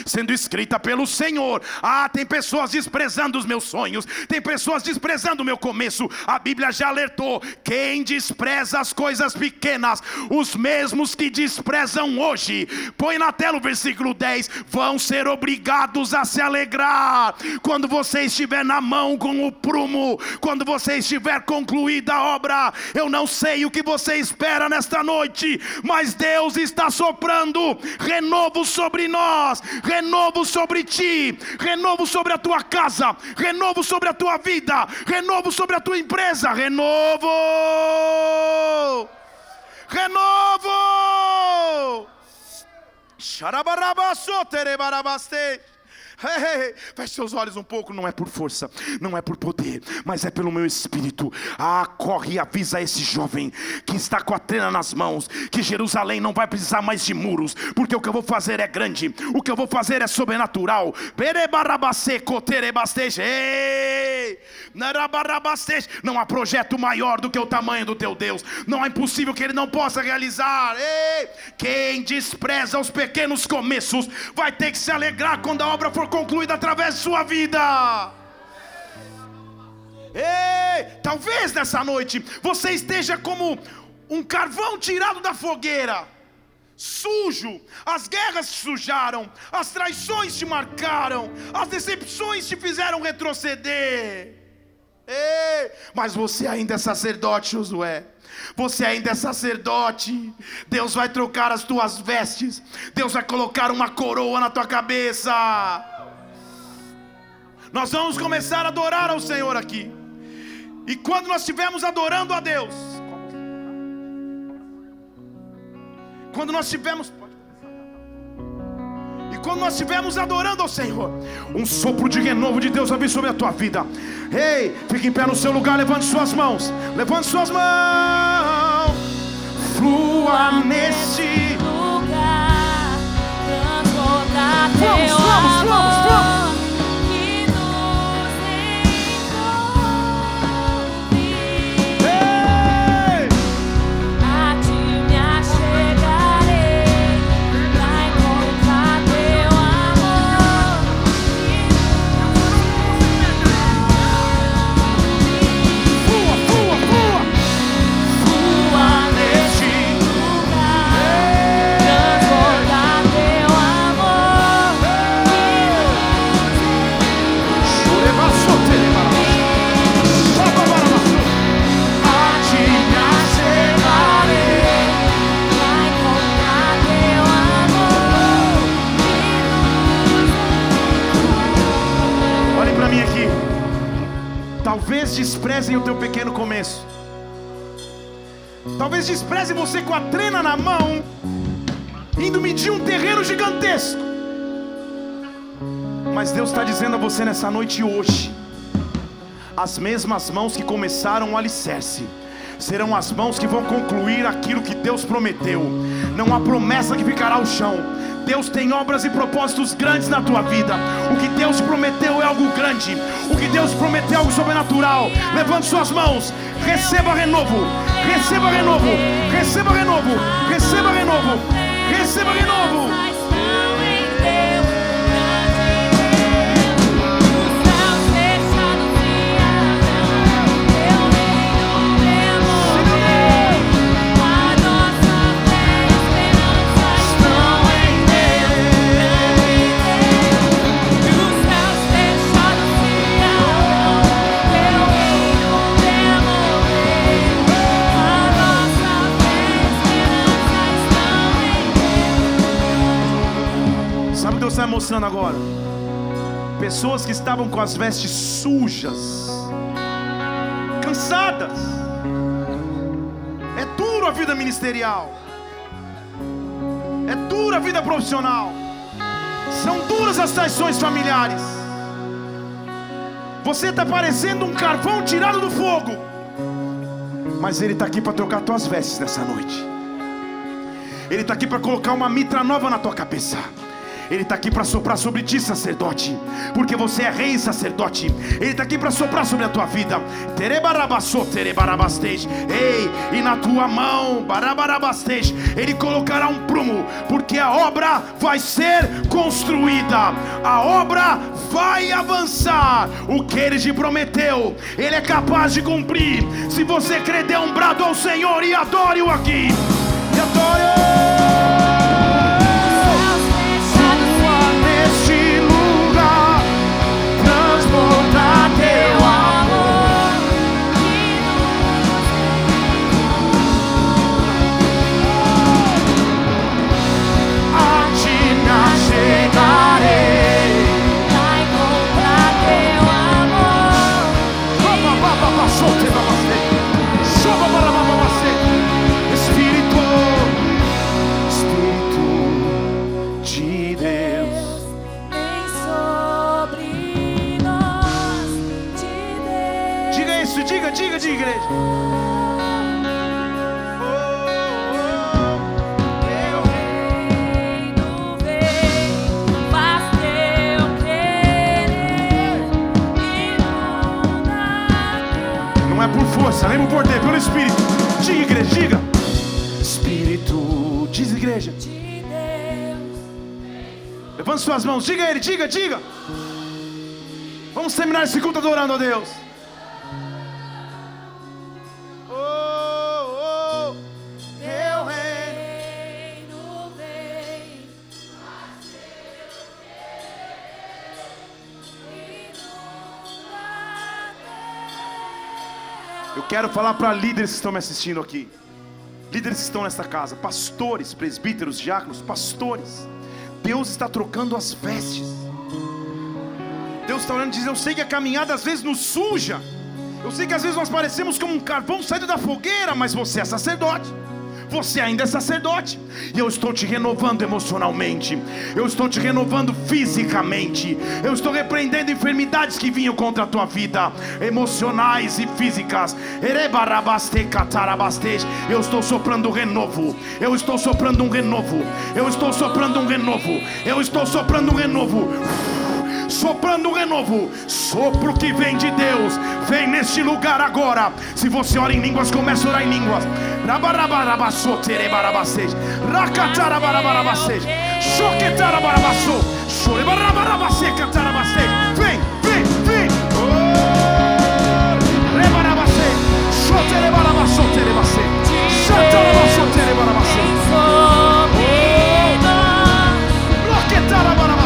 sendo escrita pelo Senhor. Ah, tem pessoas desprezando os meus sonhos. Tem pessoas desprezando o meu começo. A Bíblia já alertou: quem despreza as coisas pequenas, os mesmos que desprezam hoje, põe na tela o versículo 10: vão ser obrigados a se alegrar quando você estiver na mão com o prumo, quando você estiver concluída a obra. Eu não sei o que você espera nesta noite, mas Deus está soprando renovo sobre nós, renovo sobre ti, renovo sobre a tua casa, renovo sobre a tua vida, renovo sobre a tua empresa, renovo. Renovo! シャラバラバソテレバラバステ Feche seus olhos um pouco, não é por força, não é por poder, mas é pelo meu espírito. Ah, corre e avisa esse jovem que está com a trena nas mãos, que Jerusalém não vai precisar mais de muros, porque o que eu vou fazer é grande, o que eu vou fazer é sobrenatural. Não há projeto maior do que o tamanho do teu Deus, não é impossível que ele não possa realizar. Quem despreza os pequenos começos vai ter que se alegrar quando a obra for concluída através de sua vida. Ei, talvez nessa noite você esteja como um carvão tirado da fogueira, sujo, as guerras te sujaram, as traições te marcaram, as decepções te fizeram retroceder. Ei, mas você ainda é sacerdote, Josué. Você ainda é sacerdote. Deus vai trocar as tuas vestes. Deus vai colocar uma coroa na tua cabeça. Nós vamos começar a adorar ao Senhor aqui. E quando nós estivermos adorando a Deus, quando nós estivermos e quando nós estivermos adorando ao Senhor, um sopro de renovo de Deus vir sobre a tua vida. Ei, fique em pé no seu lugar, levante suas mãos, levante suas mãos, flua nesse lugar, vamos, vamos, vamos, vamos. Desprezem você com a trena na mão, indo medir um terreno gigantesco. Mas Deus está dizendo a você nessa noite hoje: as mesmas mãos que começaram o alicerce serão as mãos que vão concluir aquilo que Deus prometeu. Não há promessa que ficará ao chão. Deus tem obras e propósitos grandes na tua vida. O que Deus prometeu é algo grande. O que Deus prometeu é algo sobrenatural. Levante suas mãos. Receba renovo. Receba renovo. Receba renovo. Receba renovo. Receba renovo. Está mostrando agora? Pessoas que estavam com as vestes sujas, cansadas. É duro a vida ministerial, é dura a vida profissional, são duras as traições familiares. Você está parecendo um carvão tirado do fogo, mas Ele está aqui para trocar tuas vestes nessa noite. Ele está aqui para colocar uma mitra nova na tua cabeça. Ele está aqui para soprar sobre ti, sacerdote, porque você é rei sacerdote. Ele está aqui para soprar sobre a tua vida. Ei, e na tua mão, Ele colocará um prumo, porque a obra vai ser construída, a obra vai avançar. O que Ele te prometeu, Ele é capaz de cumprir. Se você crer, dê um brado ao Senhor e adore-o aqui. Força, lembra o poder, pelo Espírito. Diga, igreja, diga. Espírito, diz igreja. Levante suas mãos, diga ele, diga, diga. Vamos terminar esse culto adorando a Deus. Quero falar para líderes que estão me assistindo aqui, líderes que estão nesta casa, pastores, presbíteros, diáconos, pastores. Deus está trocando as vestes. Deus está olhando e diz: Eu sei que a caminhada às vezes nos suja. Eu sei que às vezes nós parecemos como um carvão saído da fogueira, mas você é sacerdote você ainda é sacerdote, e eu estou te renovando emocionalmente, eu estou te renovando fisicamente, eu estou repreendendo enfermidades que vinham contra a tua vida, emocionais e físicas. Eu estou soprando um renovo, eu estou soprando um renovo, eu estou soprando um renovo, eu estou soprando um renovo soprando um renovo, sopro que vem de Deus, vem neste lugar agora. Se você ora em línguas, comece a orar em línguas. Vem, vem, vem. Rebarabase, shoterebarabase, terebase, shoterebarabase, terebase. Espírito de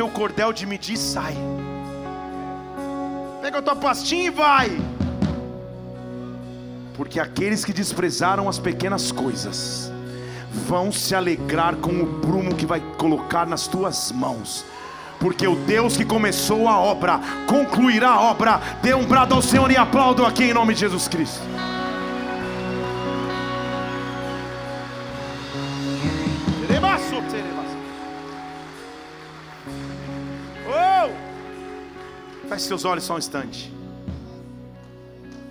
teu cordel de medir e sai. Pega a tua pastinha e vai. Porque aqueles que desprezaram as pequenas coisas vão se alegrar com o prumo que vai colocar nas tuas mãos. Porque o Deus que começou a obra concluirá a obra. Dê um brado ao Senhor e aplaudo aqui em nome de Jesus Cristo. Feche seus olhos só um instante.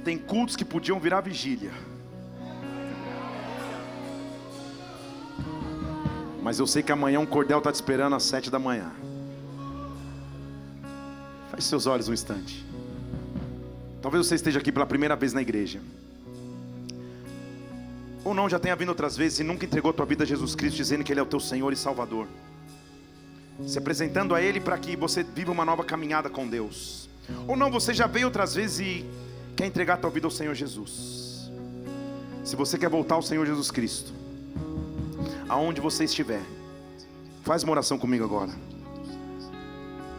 Tem cultos que podiam virar vigília. Mas eu sei que amanhã um cordel está te esperando às sete da manhã. Feche seus olhos um instante. Talvez você esteja aqui pela primeira vez na igreja. Ou não, já tenha vindo outras vezes e nunca entregou a tua vida a Jesus Cristo, dizendo que Ele é o teu Senhor e Salvador. Se apresentando a Ele para que você viva uma nova caminhada com Deus. Ou não, você já veio outras vezes e quer entregar a tua vida ao Senhor Jesus. Se você quer voltar ao Senhor Jesus Cristo, aonde você estiver, faz uma oração comigo agora.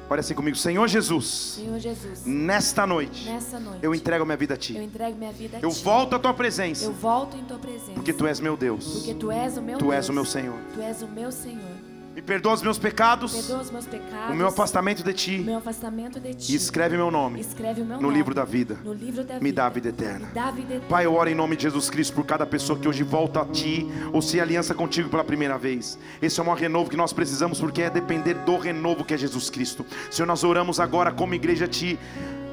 Olha assim comigo, Senhor Jesus. Senhor Jesus. Nesta noite. Nessa noite. Eu entrego minha vida a ti. Eu entrego minha vida a eu ti. volto à tua presença. Eu volto em tua presença. Porque tu és meu Deus. Porque tu és o meu Tu Deus. és o meu Senhor. Tu és o meu Senhor. Me perdoa os meus pecados. Os meus pecados. O meu afastamento de ti. Meu afastamento de ti. E escreve meu nome. Escreve o meu no nome. livro da vida. No livro da vida. Me dá a vida eterna. Dá vida eterna. Pai, eu oro em nome de Jesus Cristo por cada pessoa que hoje volta a Ti ou se aliança contigo pela primeira vez. Esse é o maior renovo que nós precisamos, porque é depender do renovo que é Jesus Cristo. Senhor, nós oramos agora como igreja Ti.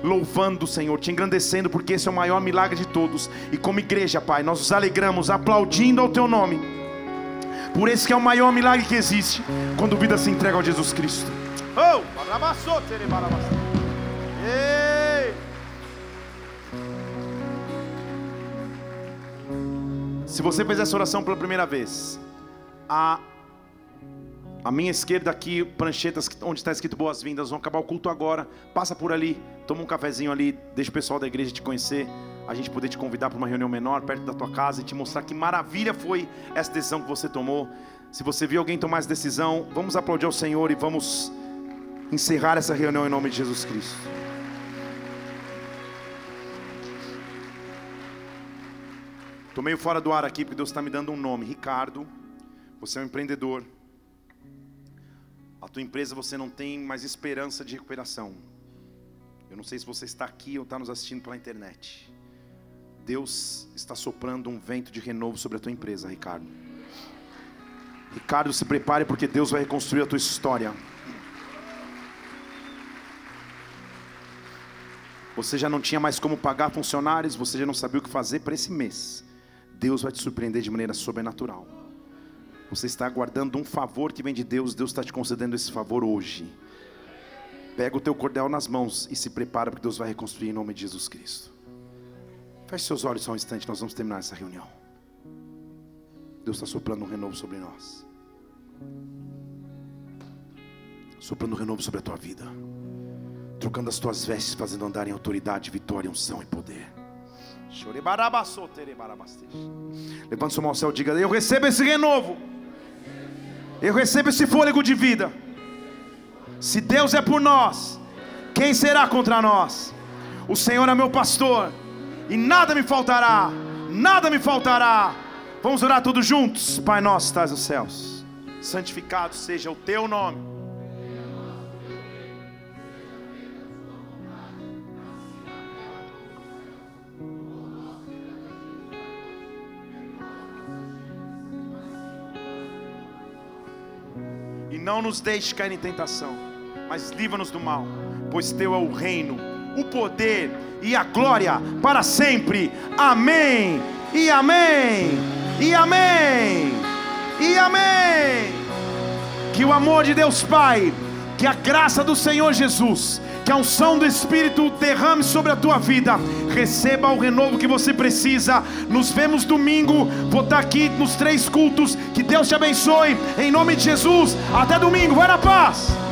Louvando, Senhor, te engrandecendo, porque esse é o maior milagre de todos. E como igreja, Pai, nós nos alegramos, aplaudindo ao Teu nome. Por esse que é o maior milagre que existe, quando vida se entrega ao Jesus Cristo. Oh! Ei! Se você fez essa oração pela primeira vez, a, a minha esquerda aqui, pranchetas onde está escrito boas-vindas, vão acabar o culto agora. Passa por ali, toma um cafezinho ali, deixa o pessoal da igreja te conhecer, a gente poder te convidar para uma reunião menor perto da tua casa e te mostrar que maravilha foi essa decisão que você tomou. Se você viu alguém tomar essa decisão, vamos aplaudir ao Senhor e vamos encerrar essa reunião em nome de Jesus Cristo. Estou meio fora do ar aqui porque Deus está me dando um nome. Ricardo, você é um empreendedor. A tua empresa você não tem mais esperança de recuperação. Eu não sei se você está aqui ou está nos assistindo pela internet. Deus está soprando um vento de renovo sobre a tua empresa, Ricardo. Ricardo, se prepare porque Deus vai reconstruir a tua história. Você já não tinha mais como pagar funcionários, você já não sabia o que fazer para esse mês. Deus vai te surpreender de maneira sobrenatural. Você está aguardando um favor que vem de Deus, Deus está te concedendo esse favor hoje. Pega o teu cordel nas mãos e se prepara porque Deus vai reconstruir em nome de Jesus Cristo. Feche seus olhos só um instante, nós vamos terminar essa reunião. Deus está soprando um renovo sobre nós. Soprando um renovo sobre a tua vida. Trocando as tuas vestes, fazendo andar em autoridade, vitória, unção e poder. Levanta sua mão ao céu e diga: Eu recebo esse renovo. Eu recebo esse fôlego de vida. Se Deus é por nós, quem será contra nós? O Senhor é meu pastor, e nada me faltará, nada me faltará. Vamos orar todos juntos? Pai nosso, estás nos céus, santificado seja o teu nome. E não nos deixe cair em tentação, mas livra-nos do mal, pois teu é o reino, o poder e a glória para sempre. Amém. E amém. E amém. E amém. Que o amor de Deus Pai, que a graça do Senhor Jesus, que a unção do Espírito derrame sobre a tua vida. Receba o renovo que você precisa. Nos vemos domingo. Vou estar aqui nos três cultos. Que Deus te abençoe. Em nome de Jesus. Até domingo. Vai na paz.